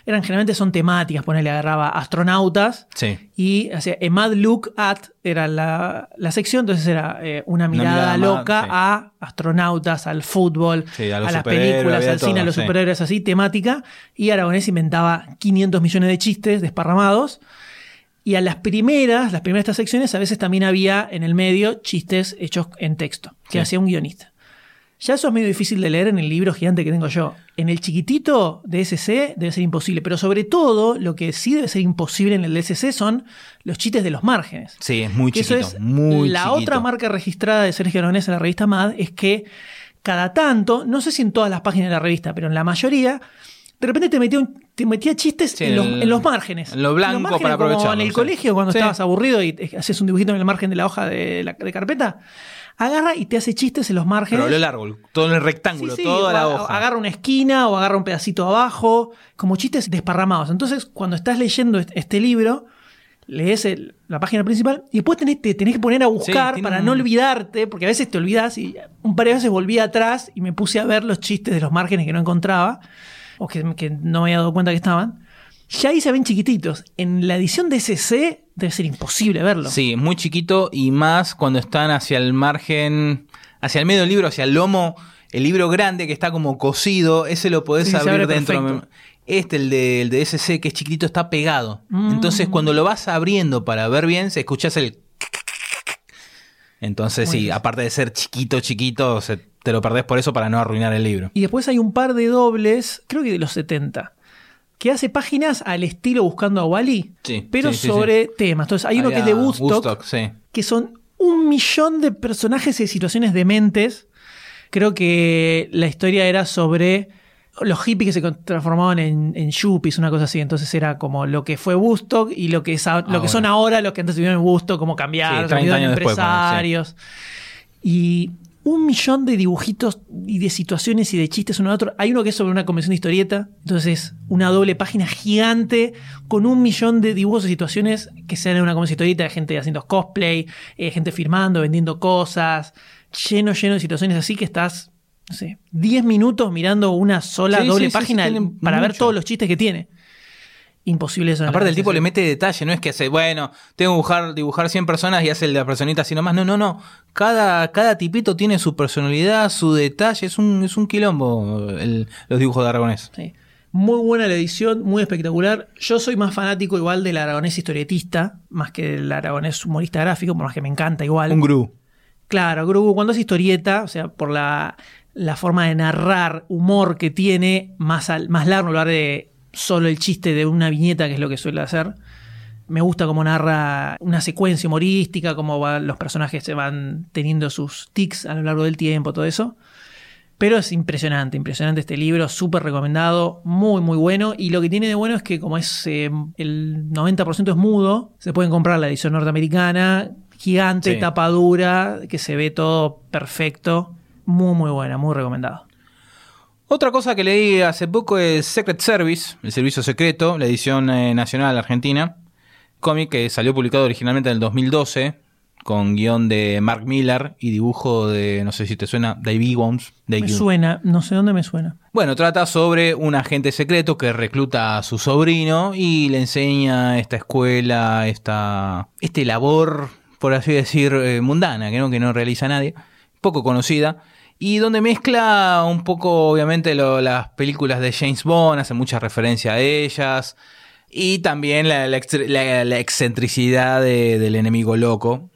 B: Eran generalmente son temáticas, ponele, agarraba astronautas
C: Sí.
B: y hacía a mad look at era la, la sección, entonces era eh, una mirada loca
C: sí.
B: a astronautas, al fútbol,
C: Sí, a
B: las películas, al cine, a los superhéroes así, temática, y Aragonés inventaba 500 millones de chistes desparramados. Y a las primeras, las primeras de estas secciones, a veces también había en el medio chistes hechos en texto, que hacía un guionista. Ya eso es medio difícil de leer en el libro gigante que tengo yo. En el chiquitito de SC debe ser imposible, pero sobre todo lo que sí debe ser imposible en el de SC son los chistes de los márgenes.
C: Sí, es muy chiquito.
B: eso es
C: muy
B: la
C: chiquito.
B: otra marca registrada de Sergio Aragonés en la revista MAD es que cada tanto, no sé si en todas las páginas de la revista, pero en la mayoría, de repente te metía, un- te metía chistes
C: Sí,
B: en, los,
C: el-
B: en los márgenes.
C: en lo blanco
B: los márgenes,
C: para
B: como
C: aprovecharlo,
B: en el
C: sí.
B: colegio cuando
C: Sí.
B: estabas aburrido y te- hacías un dibujito en el margen de la hoja de, la, de carpeta. Agarra y te hace chistes en los márgenes.
C: Pero a lo largo, todo en el rectángulo,
B: Sí, sí,
C: toda la hoja.
B: Agarra una esquina o agarra un pedacito abajo, como chistes desparramados. Entonces, cuando estás leyendo est- este libro, lees el- la página principal y después tenés, te tenés que poner a buscar para
C: un-
B: no olvidarte, porque a veces te olvidas y un par de veces volví atrás y me puse a ver los chistes de los márgenes que no encontraba o que, que no me había dado cuenta que estaban. Ya ahí se ven chiquititos. En la edición de SC debe ser imposible verlo.
C: Sí, muy chiquito y más cuando están hacia el margen, hacia el medio del libro, hacia el lomo, el libro grande que está como cosido, ese lo podés
B: Sí,
C: abrir dentro.
B: perfecto.
C: Este, el de, el de SC, que es chiquitito, está pegado.
B: Mm.
C: Entonces, cuando lo vas abriendo para ver bien, se escuchás el... Entonces, sí, aparte de ser chiquito, chiquito, se- te lo perdés por eso para no arruinar el libro.
B: Y después hay un par de dobles, creo que de los 70, que hace páginas al estilo Buscando a Wally,
C: Sí,
B: pero
C: sí, sí,
B: sobre temas. Entonces hay uno que es de Woodstock,
C: sí.
B: que son un millón de personajes y situaciones dementes. Creo que la historia era sobre los hippies que se transformaban en, en yuppies, una cosa así. Entonces era como lo que fue Woodstock y lo que, es a- lo que son ahora los que antes vivieron en Woodstock, como cambiaron,
C: 30
B: volvieron
C: años después,
B: empresarios. Y un millón de dibujitos y de situaciones y de chistes uno a otro. Hay uno que es sobre una convención de historieta, entonces una doble página gigante con un millón de dibujos y situaciones que sean en una convención de historieta de gente haciendo cosplay, eh, gente firmando, vendiendo cosas. lleno, lleno de situaciones así que estás, no sé, 10 minutos mirando una sola
C: Sí,
B: doble
C: sí,
B: página
C: sí,
B: para ver todos los chistes que tiene. Imposible eso. en
C: Aparte el tipo le mete detalle, no es que hace, bueno, tengo que dibujar, dibujar 100 personas y hace el de la personita así nomás. No, no, no. Cada, cada tipito tiene su personalidad, su detalle. Es un, es un quilombo el- los dibujos de Aragonés.
B: Sí. Muy buena la edición, muy espectacular. Yo soy más fanático igual del aragonés historietista, más que del aragonés humorista gráfico, por más que me encanta igual.
C: Un gru.
B: Claro, Gru, cuando es historieta, o sea, por la, la forma de narrar, humor que tiene, más, al- más largo en lugar de solo el chiste de una viñeta, que es lo que suele hacer. Me gusta cómo narra una secuencia humorística, cómo va- los personajes se van teniendo sus tics a lo largo del tiempo, todo eso. Pero es impresionante, impresionante este libro, súper recomendado, muy, muy bueno. Y lo que tiene de bueno es que como es eh, el 90% es mudo, se pueden comprar la edición norteamericana, gigante,
C: Sí.
B: tapa dura, que se ve todo perfecto. Muy, muy buena, muy recomendado.
C: Otra cosa que leí hace poco es Secret Service, el servicio secreto, la edición eh, nacional argentina. Cómic que salió publicado originalmente en el 2012, con guion de Mark Miller y dibujo de, no sé si te suena, Dave Gibbons.
B: Me suena, no sé dónde me suena.
C: Bueno, trata sobre un agente secreto que recluta a su sobrino y le enseña esta escuela, esta este labor, por así decir, eh, mundana, que no, que no realiza nadie, poco conocida, y donde mezcla un poco, obviamente, las películas de James Bond, hace mucha referencia a ellas, y también la, excentricidad de- del enemigo loco,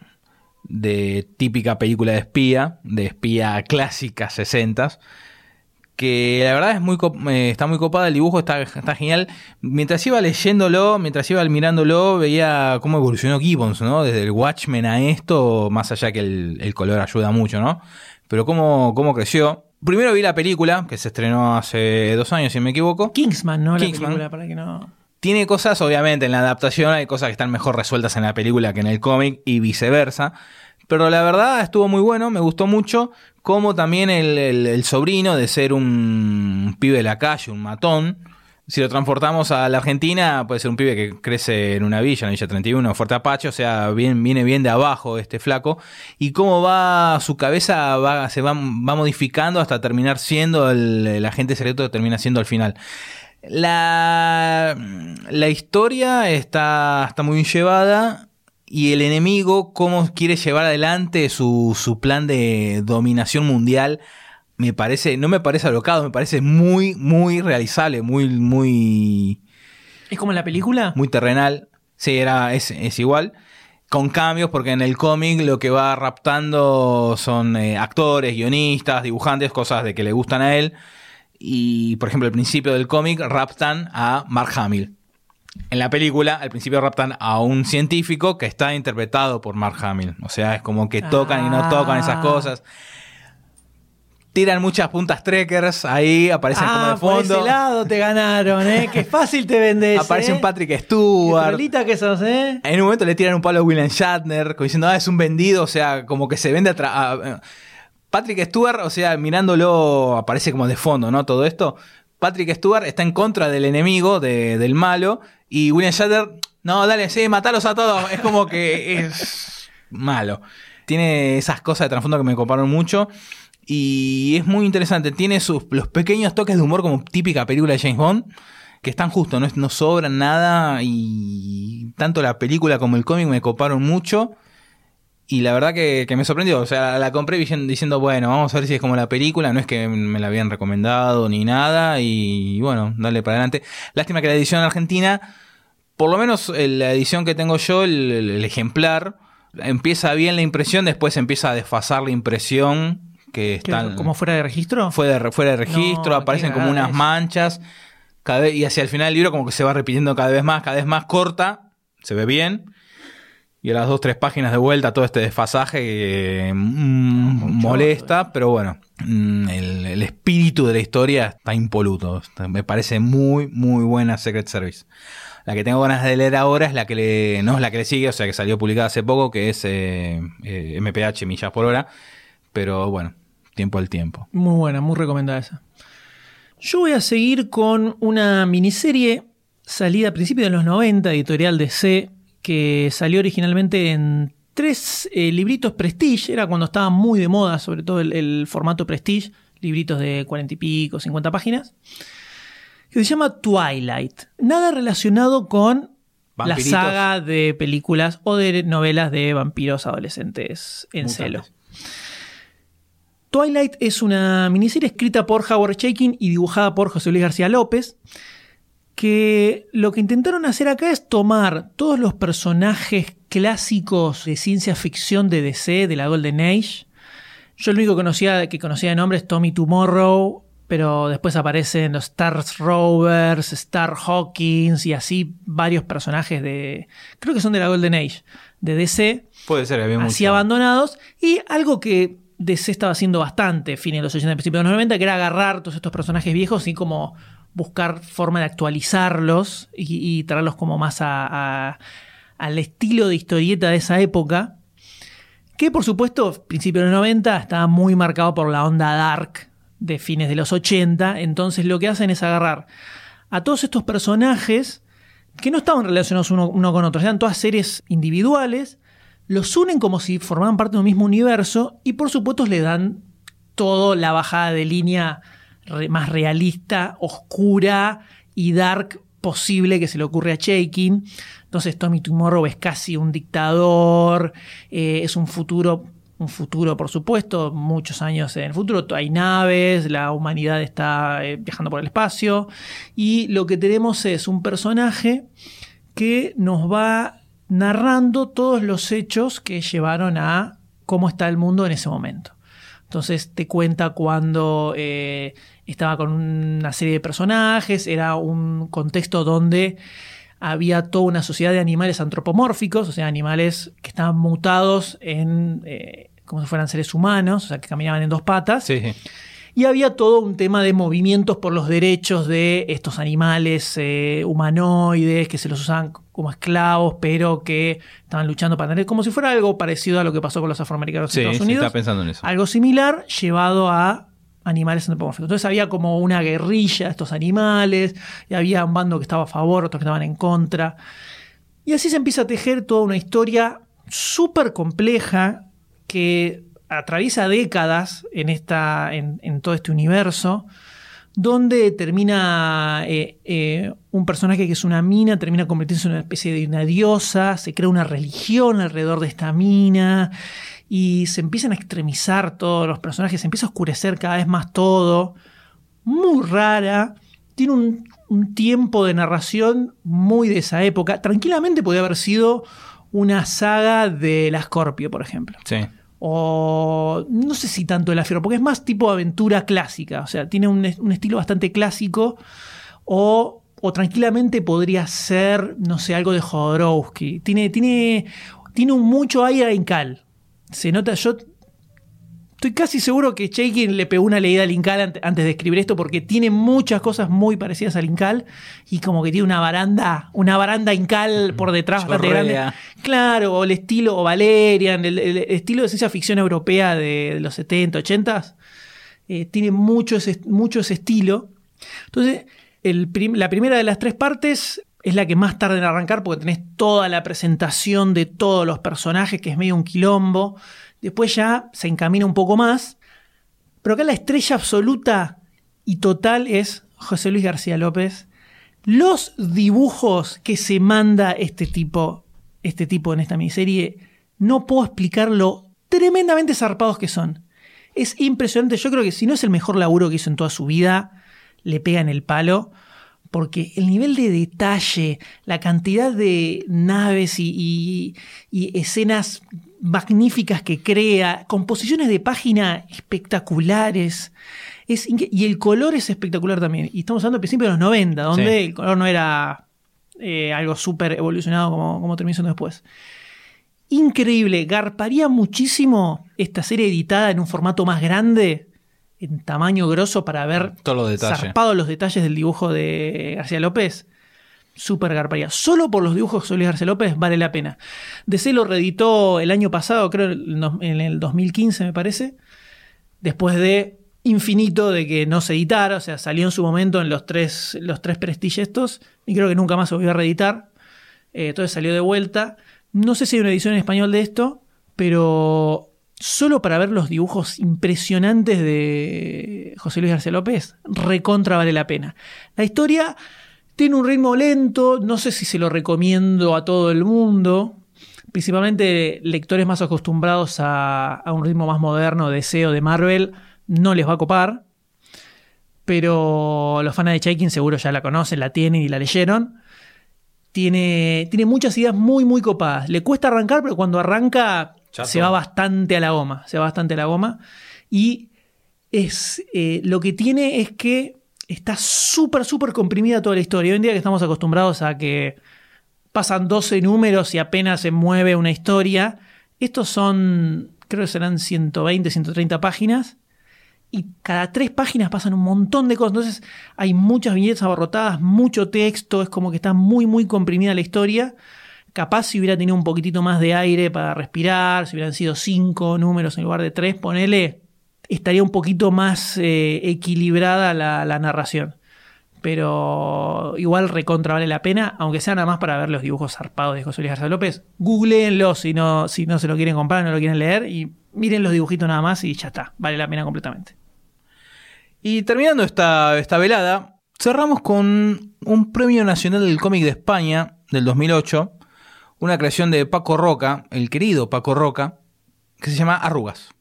C: de típica película de espía, de espía clásica 60 que la verdad es muy eh, está muy copada, el dibujo está, genial. Mientras iba leyéndolo, mientras iba mirándolo, veía cómo evolucionó Gibbons, ¿no? Desde el Watchmen a esto, más allá que el color ayuda mucho, ¿no? Pero cómo, cómo creció. Primero vi la película, que se estrenó hace dos años, si me equivoco.
B: Kingsman, ¿no?
C: Kingsman.
B: La película, para que no...
C: Tiene cosas, obviamente, en la adaptación hay cosas que están mejor resueltas en la película que en el cómic y viceversa. Pero la verdad estuvo muy bueno, me gustó mucho. Como también el, el- el sobrino de ser un pibe de la calle, un matón. Si lo transportamos a la Argentina, puede ser un pibe que crece en una villa, en la Villa 31, Fuerte Apache, o sea, viene bien de abajo este flaco. Y cómo va, su cabeza va, se va, va modificando hasta terminar siendo el, el agente secreto que termina siendo al final. La, la historia está, está muy bien llevada y el enemigo, cómo quiere llevar adelante su, su plan de dominación mundial, me parece, no me parece alocado, me parece muy, muy realizable, muy, muy,
B: ¿Es como en la película?
C: muy terrenal. Sí, era, es, es igual. Con cambios, porque en el cómic lo que va raptando son eh, actores, guionistas, dibujantes, cosas de que le gustan a él. Y, por ejemplo, al principio del cómic raptan a Mark Hamill. En la película, al principio raptan a un científico que está interpretado por Mark Hamill. O sea, es como que tocan y no tocan esas
B: Ah.
C: cosas. Tiran muchas puntas trekkers ahí, aparecen como
B: Ah,
C: de
B: por ese
C: fondo.
B: lado te ganaron, ¿eh? Qué fácil te vendes.
C: Aparece
B: ¿eh?
C: un Patrick
B: Qué
C: Stewart.
B: trolita que sos, ¿eh?
C: En un momento le tiran un palo a William Shatner, como diciendo, ah, es un vendido, o sea, como que se vende atrás. Patrick Stewart, o sea, mirándolo, aparece como de fondo, ¿no? Todo esto. Patrick Stewart está en contra del enemigo, de- del malo, y William Shatner, no, dale, sí, matalos a todos. Es como que es malo. Tiene esas cosas de trasfondo que me coparon mucho. Y es muy interesante. Tiene sus, los pequeños toques de humor como típica película de James Bond. Que están justos, no, no sobran nada. Y tanto la película como el cómic me coparon mucho. Y la verdad que, me sorprendió. O sea, la compré diciendo, bueno, vamos a ver si es como la película. No es que me la habían recomendado ni nada. Y bueno, dale para adelante. Lástima que la edición argentina, por lo menos eh, la edición que tengo yo, el- el ejemplar, empieza bien la impresión, después empieza a desfasar la impresión. Que
B: ¿Qué,
C: están,
B: ¿Como fuera de registro?
C: fue de, fuera de registro,
B: No,
C: aparecen como unas manchas. Cada vez, y hacia el final del libro como que se va repitiendo cada vez más, cada vez más corta, se ve bien. Y a las dos, tres páginas de vuelta todo este desfasaje que mm, molesta, pero bueno, mm, el, el espíritu de la historia está impoluto. Me parece muy, muy buena Secret Service. La que tengo ganas de leer ahora es la que le, no es la que le sigue, o sea que salió publicada hace poco, que es eh, eh, MPH millas por hora. Pero bueno, tiempo al tiempo.
B: Muy buena, muy recomendada esa. Yo voy a seguir con una miniserie salida a principios de los 90, editorial DC, que salió originalmente en tres eh, libritos Prestige, era cuando estaba muy de moda, sobre todo el, el formato Prestige, libritos de cuarenta y pico, 50 páginas, que se llama Twilight. Nada relacionado con la saga de películas o de novelas de vampiros adolescentes en
C: Mutantes.
B: celo. Twilight es una miniserie escrita por Howard Chaykin y dibujada por José Luis García López, que lo que intentaron hacer acá es tomar todos los personajes clásicos de ciencia ficción de DC, de la Golden Age. Yo el único que conocía, que conocía de nombre es Tommy Tomorrow, pero después aparecen los Stars Rovers, Star Hawkins y así varios personajes de... Creo que son de la Golden Age, de DC
C: Puede ser, había
B: así
C: mucho.
B: abandonados. Y algo que DC estaba haciendo bastante, fines de los 80 y principios de los 90, que era agarrar todos estos personajes viejos y como buscar forma de actualizarlos y, traerlos como más a- al estilo de historieta de esa época. Que por supuesto, principios de los 90 estaba muy marcado por la onda dark de fines de los 80. Entonces lo que hacen es agarrar a todos estos personajes que no estaban relacionados uno, uno con otro, eran todas series individuales, los unen como si formaran parte de un mismo universo y por supuesto le dan todo la bajada de línea más realista, oscura y dark posible que se le ocurre a Chaikin. Entonces Tommy Tomorrow es casi un dictador, eh, es un futuro, un futuro por supuesto, muchos años en el futuro, hay naves, la humanidad está eh, viajando por el espacio y lo que tenemos es un personaje que nos va narrando todos los hechos que llevaron a cómo está el mundo en ese momento. Entonces te cuenta cuando eh, estaba con una serie de personajes, era un contexto donde había toda una sociedad de animales antropomórficos, o sea, animales que estaban mutados en eh, como si fueran seres humanos, o sea, que caminaban en dos patas.
C: Sí.
B: Y había todo un tema de movimientos por los derechos de estos animales eh, humanoides que se los usaban como esclavos, pero que estaban luchando para tener, como si fuera algo parecido a lo que pasó con los afroamericanos
C: Sí,
B: en Estados
C: sí,
B: Unidos.
C: estaba pensando en eso.
B: Algo similar llevado a animales antropomórficos. Entonces había como una guerrilla de estos animales, y había un bando que estaba a favor, otros que estaban en contra. Y así se empieza a tejer toda una historia súper compleja que atraviesa décadas en, en todo este universo, donde termina eh, eh, un personaje que es una mina, termina convirtiéndose en una especie de una diosa, se crea una religión alrededor de esta mina, y se empiezan a extremizar todos los personajes, se empieza a oscurecer cada vez más todo, muy rara, tiene un, un tiempo de narración muy de esa época, tranquilamente podría haber sido una saga de la Scorpio, por ejemplo.
C: Sí.
B: O no sé si tanto de la porque es más tipo aventura clásica, o sea, tiene un, un estilo bastante clásico, o, o tranquilamente podría ser, no sé, algo de Jodorowsky. Tiene, tiene, tiene un mucho aire a Incal. Se nota, yo estoy casi seguro que Chaikin le pegó una leída al Incal ante- antes de escribir esto, porque tiene muchas cosas muy parecidas al Incal, y como que tiene una baranda, una baranda Incal por detrás bastante grande. Claro, o el estilo, o Valerian, el, el estilo de ciencia ficción europea de, de los 70, 80, eh, tiene mucho ese, mucho ese estilo. Entonces, el prim- la primera de las tres partes es la que más tarda en arrancar porque tenés toda la presentación de todos los personajes, que es medio un quilombo. Después ya se encamina un poco más. Pero acá la estrella absoluta y total es José Luis García López. Los dibujos que se manda este tipo, este tipo en esta miniserie, no puedo explicar lo tremendamente zarpados que son. Es impresionante. Yo creo que si no es el mejor laburo que hizo en toda su vida, le pega en el palo. Porque el nivel de detalle, la cantidad de naves y, escenas magníficas que crea, composiciones de página espectaculares. Es y el color es espectacular también. Y estamos hablando del principio de los 90, donde
C: Sí.
B: el color no era eh, algo súper evolucionado como, como terminó siendo después. Increíble, garparía muchísimo esta serie editada en un formato más grande, en tamaño grosso, para ver
C: Todos los detalles.
B: zarpados los detalles del dibujo de García López. Súper garparía. Solo por los dibujos de Luis García López vale la pena. DC lo reeditó el año pasado, creo en el 2015 me parece, después de infinito de que no se editara, o sea, salió en su momento en los tres, los tres Prestige estos, y creo que nunca más se volvió a reeditar. Eh, entonces salió de vuelta. No sé si hay una edición en español de esto, pero solo para ver los dibujos impresionantes de José Luis García López, recontra vale la pena. La historia tiene un ritmo lento, no sé si se lo recomiendo a todo el mundo, principalmente lectores más acostumbrados a, a un ritmo más moderno de SEO de Marvel, no les va a copar, pero los fans de Chaikin seguro ya la conocen, la tienen y la leyeron. Tiene, tiene muchas ideas muy, muy copadas. Le cuesta arrancar, pero cuando arranca
C: Chato.
B: se va bastante a la goma. Se va bastante a la goma. Y es, eh, lo que tiene es que está súper, súper comprimida toda la historia. Hoy en día que estamos acostumbrados a que pasan 12 números y apenas se mueve una historia. Estos son, creo que serán 120, 130 páginas. Y cada tres páginas pasan un montón de cosas. Entonces hay muchas viñetas abarrotadas, mucho texto. Es como que está muy, muy comprimida la historia. Capaz si hubiera tenido un poquitito más de aire para respirar, si hubieran sido cinco números en lugar de tres, ponele, estaría un poquito más eh, equilibrada la, narración. Pero igual recontra vale la pena, aunque sea nada más para ver los dibujos zarpados de José Luis García López. Googleenlo si no, si no se lo quieren comprar, no lo quieren leer, y miren los dibujitos nada más y ya está. Vale la pena completamente.
C: Y terminando esta, esta velada, cerramos con un premio nacional del cómic de España del 2008, una creación de Paco Roca, el querido Paco Roca, que se llama Arrugas.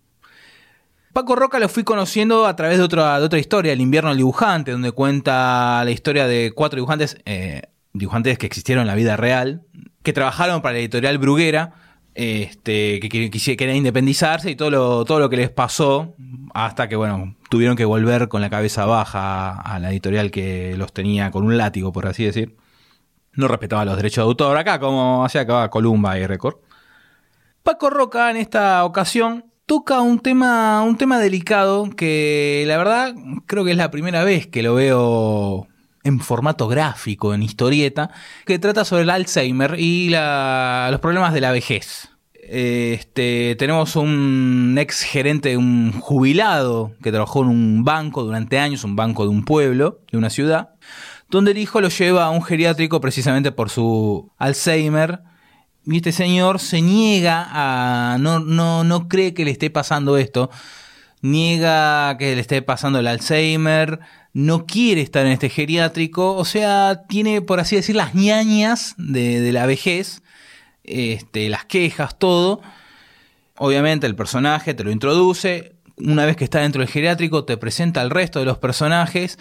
C: Paco Roca lo fui conociendo a través de otra, de otra historia, El invierno del dibujante, donde cuenta la historia de cuatro dibujantes, eh, dibujantes que existieron en la vida real, que trabajaron para la editorial Bruguera, este, que, que, que querían independizarse y todo lo, todo lo que les pasó hasta que, bueno, tuvieron que volver con la cabeza baja a la editorial que los tenía con un látigo, por así decir. No respetaba los derechos de autor acá, como hacía acá Columba y Record. Paco Roca en esta ocasión toca un tema, un tema delicado que la verdad creo que es la primera vez que lo veo en formato gráfico, en historieta, que trata sobre el Alzheimer y los problemas de la vejez. Este, tenemos un ex gerente, un jubilado que trabajó en un banco durante años, un banco de un pueblo, de una ciudad, donde el hijo lo lleva a un geriátrico precisamente por su Alzheimer. Y este señor se niega a. No, no, no cree que le esté pasando esto. Niega que le esté pasando el Alzheimer. No quiere estar en este geriátrico. O sea, tiene, por así decir, las ñañas de, de la vejez. Este, las quejas, todo. Obviamente el personaje te lo introduce. Una vez que está dentro del geriátrico, te presenta al resto de los personajes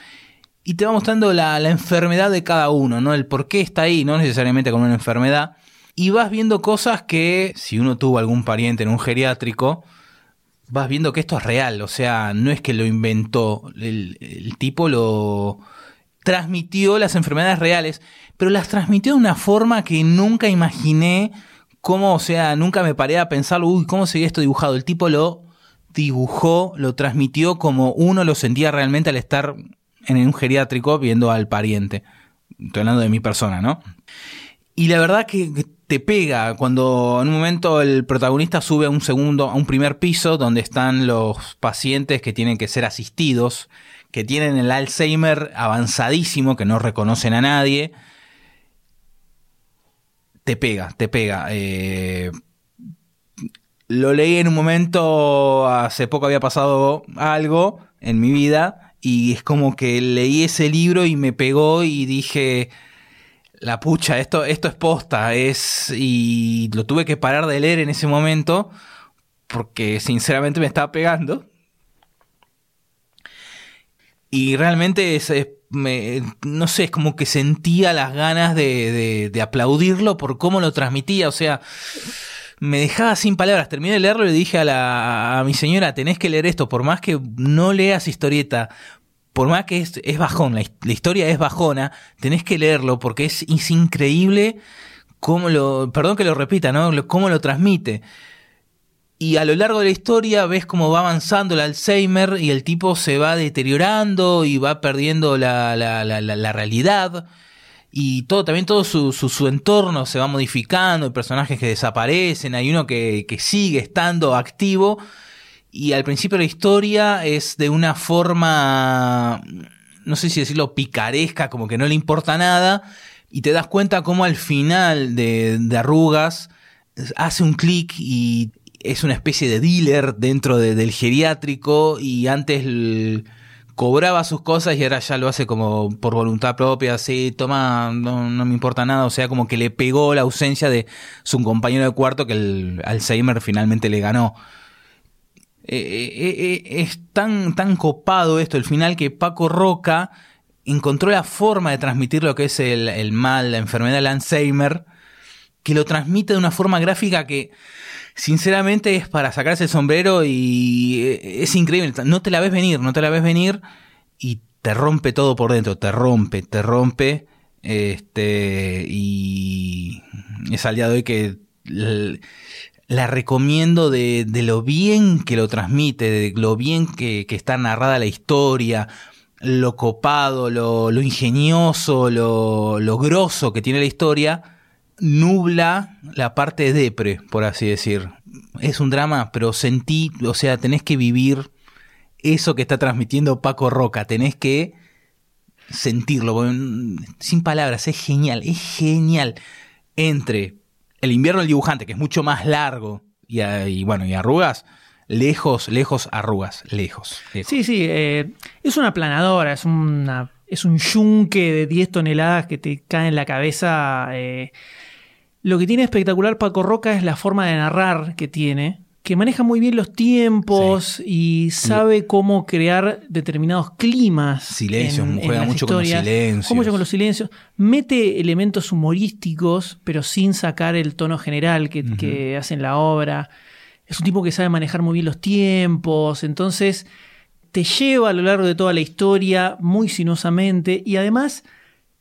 C: y te va mostrando la, la, enfermedad de cada uno, ¿no? El por qué está ahí, no necesariamente con una enfermedad. Y vas viendo cosas que, si uno tuvo algún pariente en un geriátrico, vas viendo que esto es real. O sea, no es que lo inventó. El, el tipo lo transmitió las enfermedades reales, pero las transmitió de una forma que nunca imaginé cómo, o sea, nunca me paré a pensar, uy, ¿cómo sería esto dibujado? El tipo lo dibujó, lo transmitió como uno lo sentía realmente al estar en un geriátrico viendo al pariente. Estoy hablando de mi persona, ¿no? Y la verdad que te pega cuando en un momento el protagonista sube a un segundo, a un primer piso donde están los pacientes que tienen que ser asistidos, que tienen el Alzheimer avanzadísimo, que no reconocen a nadie. Te pega, te pega. Eh, lo leí en un momento, hace poco había pasado algo en mi vida y es como que leí ese libro y me pegó y dije, la pucha, esto, esto es posta, es y lo tuve que parar de leer en ese momento porque sinceramente me estaba pegando. Y realmente es, me, no sé, es como que sentía las ganas de, de, de, aplaudirlo por cómo lo transmitía, o sea, me dejaba sin palabras. Terminé de leerlo y le dije a, la, a mi señora, tenés que leer esto, por más que no leas historieta, por más que es, es bajón, la, historia es bajona, tenés que leerlo porque es, increíble cómo lo, perdón que lo repita, ¿no? Cómo lo transmite. Y a lo largo de la historia ves cómo va avanzando el Alzheimer y el tipo se va deteriorando y va perdiendo la, la, la, la realidad. Y todo, también todo su, su, su, entorno se va modificando, hay personajes que desaparecen, hay uno que, que sigue estando activo. Y al principio la historia es de una forma, no sé si decirlo, picaresca, como que no le importa nada. Y te das cuenta cómo al final de, de arrugas hace un clic y es una especie de dealer dentro de- del geriátrico y antes cobraba sus cosas y ahora ya lo hace como por voluntad propia, así, toma, no, no me importa nada, o sea, como que le pegó la ausencia de su compañero de cuarto que el Alzheimer finalmente le ganó. Eh, eh, eh, es tan, tan copado esto, el final, que Paco Roca encontró la forma de transmitir lo que es el, el mal, la enfermedad del Alzheimer, que lo transmite de una forma gráfica que sinceramente es para sacarse el sombrero y es increíble. No te la ves venir, no te la ves venir y te rompe todo por dentro, te rompe, te rompe. Este, y es al día de hoy que la recomiendo de, de lo bien que lo transmite, de lo bien que, que está narrada la historia, lo copado, lo, lo ingenioso, lo, lo grosso que tiene la historia, nubla la parte depre, por así decir. Es un drama, pero sentí, o sea, tenés que vivir eso que está transmitiendo Paco Roca, tenés que sentirlo, mm, sin palabras, es genial, es genial. Entre el invierno del dibujante, que es mucho más largo, y, bueno, y arrugas, lejos, lejos, arrugas, lejos. lejos.
B: Sí, sí, eh, es una planadora, es una es un yunque de 10 toneladas que te cae en la cabeza. eh. Lo que tiene espectacular Paco Roca es la forma de narrar que tiene, que maneja muy bien los tiempos y sabe cómo crear determinados climas.
C: Silencios, juega
B: las
C: mucho con los silencios.
B: juega mucho con los silencios. Mete elementos humorísticos, pero sin sacar el tono general que, que hace en la obra. Es un tipo que sabe manejar muy bien los tiempos, entonces te lleva a lo largo de toda la historia muy sinuosamente y además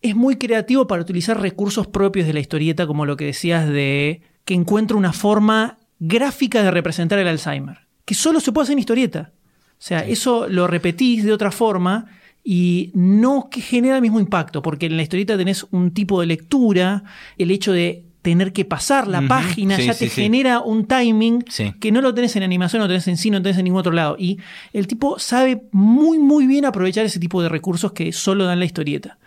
B: es muy creativo para utilizar recursos propios de la historieta, como lo que decías de que encuentra una forma gráfica de representar el Alzheimer, que solo se puede hacer en historieta. O sea, eso lo repetís de otra forma y no que genera el mismo impacto, porque en la historieta tenés un tipo de lectura, el hecho de tener que pasar la página
C: sí,
B: ya
C: sí,
B: te
C: sí.
B: genera un timing que no lo tenés en animación, no lo tenés en cine, no lo tenés en ningún otro lado. Y el tipo sabe muy, muy bien aprovechar ese tipo de recursos que solo dan la historieta.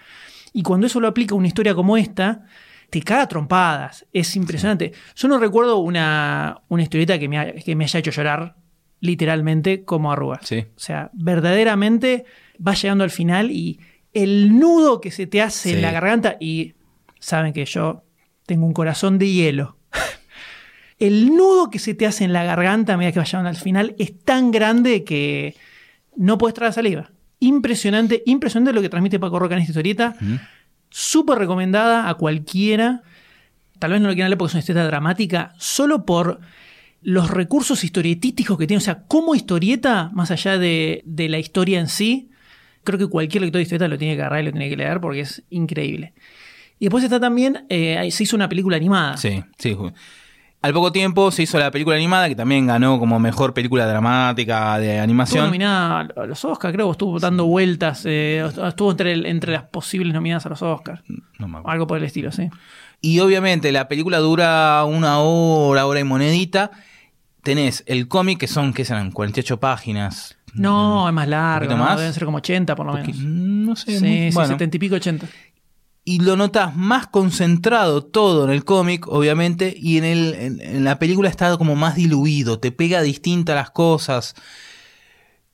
B: Y cuando eso lo aplica a una historia como esta, te caga trompadas. Es impresionante. Yo no recuerdo una, una historieta que me, ha- que me haya hecho llorar, literalmente, como arrugas.
C: Sí.
B: O sea, verdaderamente vas llegando al final y el nudo que se te hace
C: Sí.
B: en la garganta, y saben que yo tengo un corazón de hielo. <laughs> El nudo que se te hace en la garganta a medida que vas llegando al final es tan grande que no puedes traer saliva. Impresionante, impresionante lo que transmite Paco Roca en esta historieta. Súper recomendada a cualquiera. Tal vez no lo quieran leer porque es una historieta dramática, solo por los recursos historietísticos que tiene. O sea, como historieta, más allá de, de la historia en sí, creo que cualquier lector de historieta lo tiene que agarrar y lo tiene que leer porque es increíble. Y después está también, eh, se hizo una película animada.
C: Sí, sí. Al poco tiempo se hizo la película animada que también ganó como mejor película dramática de
B: Estuvo
C: animación.
B: nominada a los Oscars, creo, estuvo dando vueltas, eh, estuvo entre, el- entre las posibles nominadas a los Oscars.
C: No me acuerdo.
B: Algo por el estilo, sí.
C: Y obviamente la película dura una hora, hora y monedita. Tenés el cómic que son, ¿qué serán? 48 páginas.
B: No, es más largo, ¿no?
C: más?
B: deben ser como 80 por lo menos.
C: no sé.
B: Sí,
C: muy-
B: sí,
C: bueno.
B: 70 y pico, 80.
C: Y lo notas más concentrado todo en el cómic, obviamente, y en, el, en, en la película está como más diluido, te pega distintas las cosas.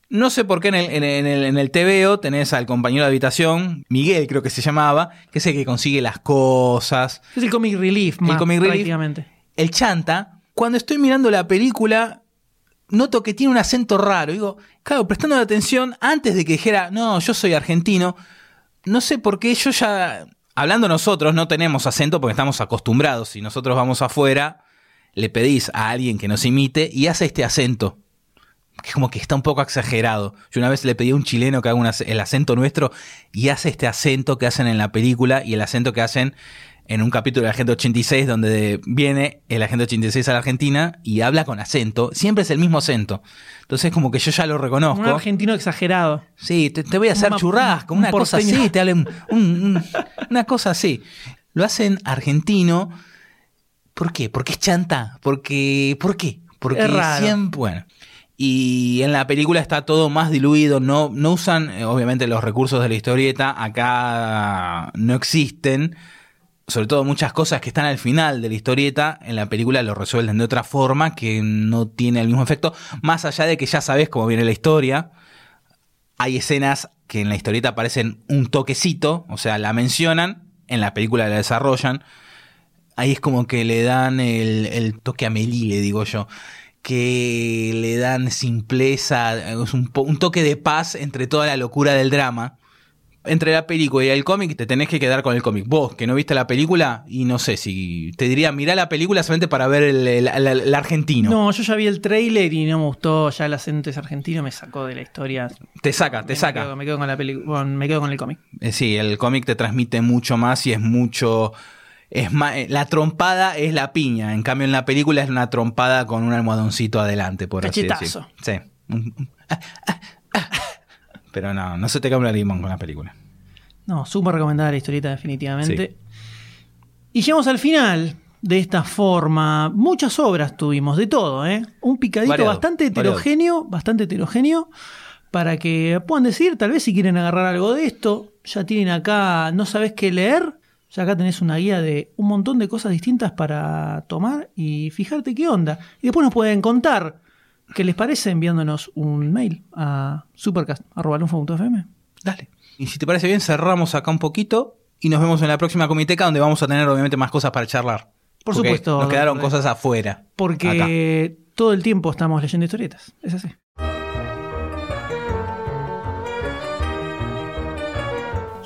C: No sé por qué en el, en, el, en el TVO tenés al compañero de habitación, Miguel creo que se llamaba, que es el que consigue las cosas.
B: Es el comic relief, más
C: comic relief.
B: prácticamente.
C: El chanta, cuando estoy mirando la película, noto que tiene un acento raro. Digo, claro, prestando la atención, antes de que dijera, no, yo soy argentino, no sé por qué yo ya, hablando nosotros, no tenemos acento porque estamos acostumbrados. Si nosotros vamos afuera, le pedís a alguien que nos imite y hace este acento. Que como que está un poco exagerado. Yo una vez le pedí a un chileno que haga el acento nuestro y hace este acento que hacen en la película y el acento que hacen en un capítulo de Agente 86 donde viene el Agente 86 a la Argentina y habla con acento. Siempre es el mismo acento. Entonces como que yo ya lo reconozco.
B: Un argentino exagerado.
C: Sí, te, te voy a hacer
B: Un
C: churrasco,
B: un
C: una cosa así, te hablan un- un- una cosa así. Lo hacen argentino. ¿Por qué? Porque es chanta. Porque, ¿por qué? Porque
B: Es raro.
C: siempre, bueno. Y en la película está todo más diluido, no, no usan eh, obviamente los recursos de la historieta, acá no existen. Sobre todo muchas cosas que están al final de la historieta, en la película lo resuelven de otra forma que no tiene el mismo efecto, más allá de que ya sabes cómo viene la historia. Hay escenas que en la historieta aparecen un toquecito, o sea, la mencionan, en la película la desarrollan. Ahí es como que le dan el, toque a Melí, le digo yo que le dan simpleza, es un, toque de paz entre toda la locura del drama entre la película y el cómic te tenés que quedar con el cómic. Vos, que no viste la película, y no sé si te diría, mirá la película solamente para ver el, argentino.
B: No, yo ya vi el trailer y no me gustó, ya el acento es argentino me sacó de la historia.
C: Te saca, te saca.
B: me quedo con la película, me quedo con el cómic.
C: Eh, sí, el cómic te transmite mucho más y es mucho... Es más, eh, la trompada es la piña, en cambio en la película es una trompada con un almohadoncito adelante, por así decirlo. Sí. Pero no, no se te cae el limón con la película.
B: No, súper recomendada la historieta, definitivamente. Y llegamos al final de esta forma. Muchas obras tuvimos, de todo, ¿eh? Un picadito bastante heterogéneo, bastante heterogéneo, para que puedan decir, tal vez si quieren agarrar algo de esto, ya tienen acá, no sabes qué leer, ya acá tenés una guía de un montón de cosas distintas para tomar y fijarte qué onda. Y después nos pueden contar ¿Qué les parece enviándonos un mail a supercast.fm?
C: Dale. Y si te parece bien, cerramos acá un poquito y nos vemos en la próxima comiteca donde vamos a tener obviamente más cosas para charlar.
B: Por supuesto.
C: Nos quedaron cosas afuera.
B: Porque todo el tiempo estamos leyendo historietas. Es así.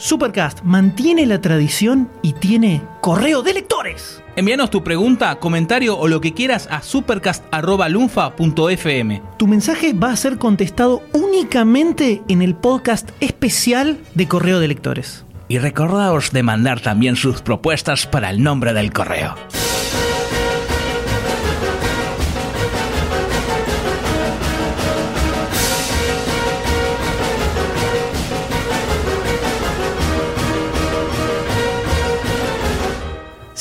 B: Supercast mantiene la tradición y tiene correo de lectores.
C: Envíanos tu pregunta, comentario o lo que quieras a supercast.lunfa.fm.
B: Tu mensaje va a ser contestado únicamente en el podcast especial de correo de lectores.
C: Y recordaos de mandar también sus propuestas para el nombre del correo.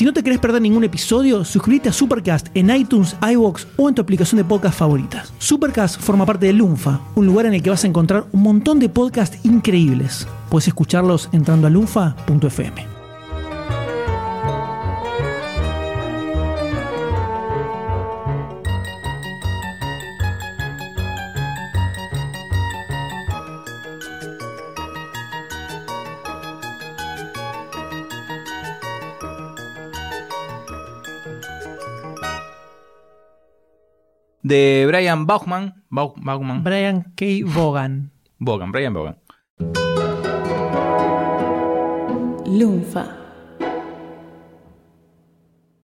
B: Si no te querés perder ningún episodio, suscríbete a Supercast en iTunes, iVoox o en tu aplicación de podcast favorita. Supercast forma parte de Lunfa, un lugar en el que vas a encontrar un montón de podcasts increíbles. Puedes escucharlos entrando a lunfa.fm.
C: de Brian Bauchman.
B: Brian K. Vaughan.
C: Vaughan, Brian Vaughan.
B: Lunfa.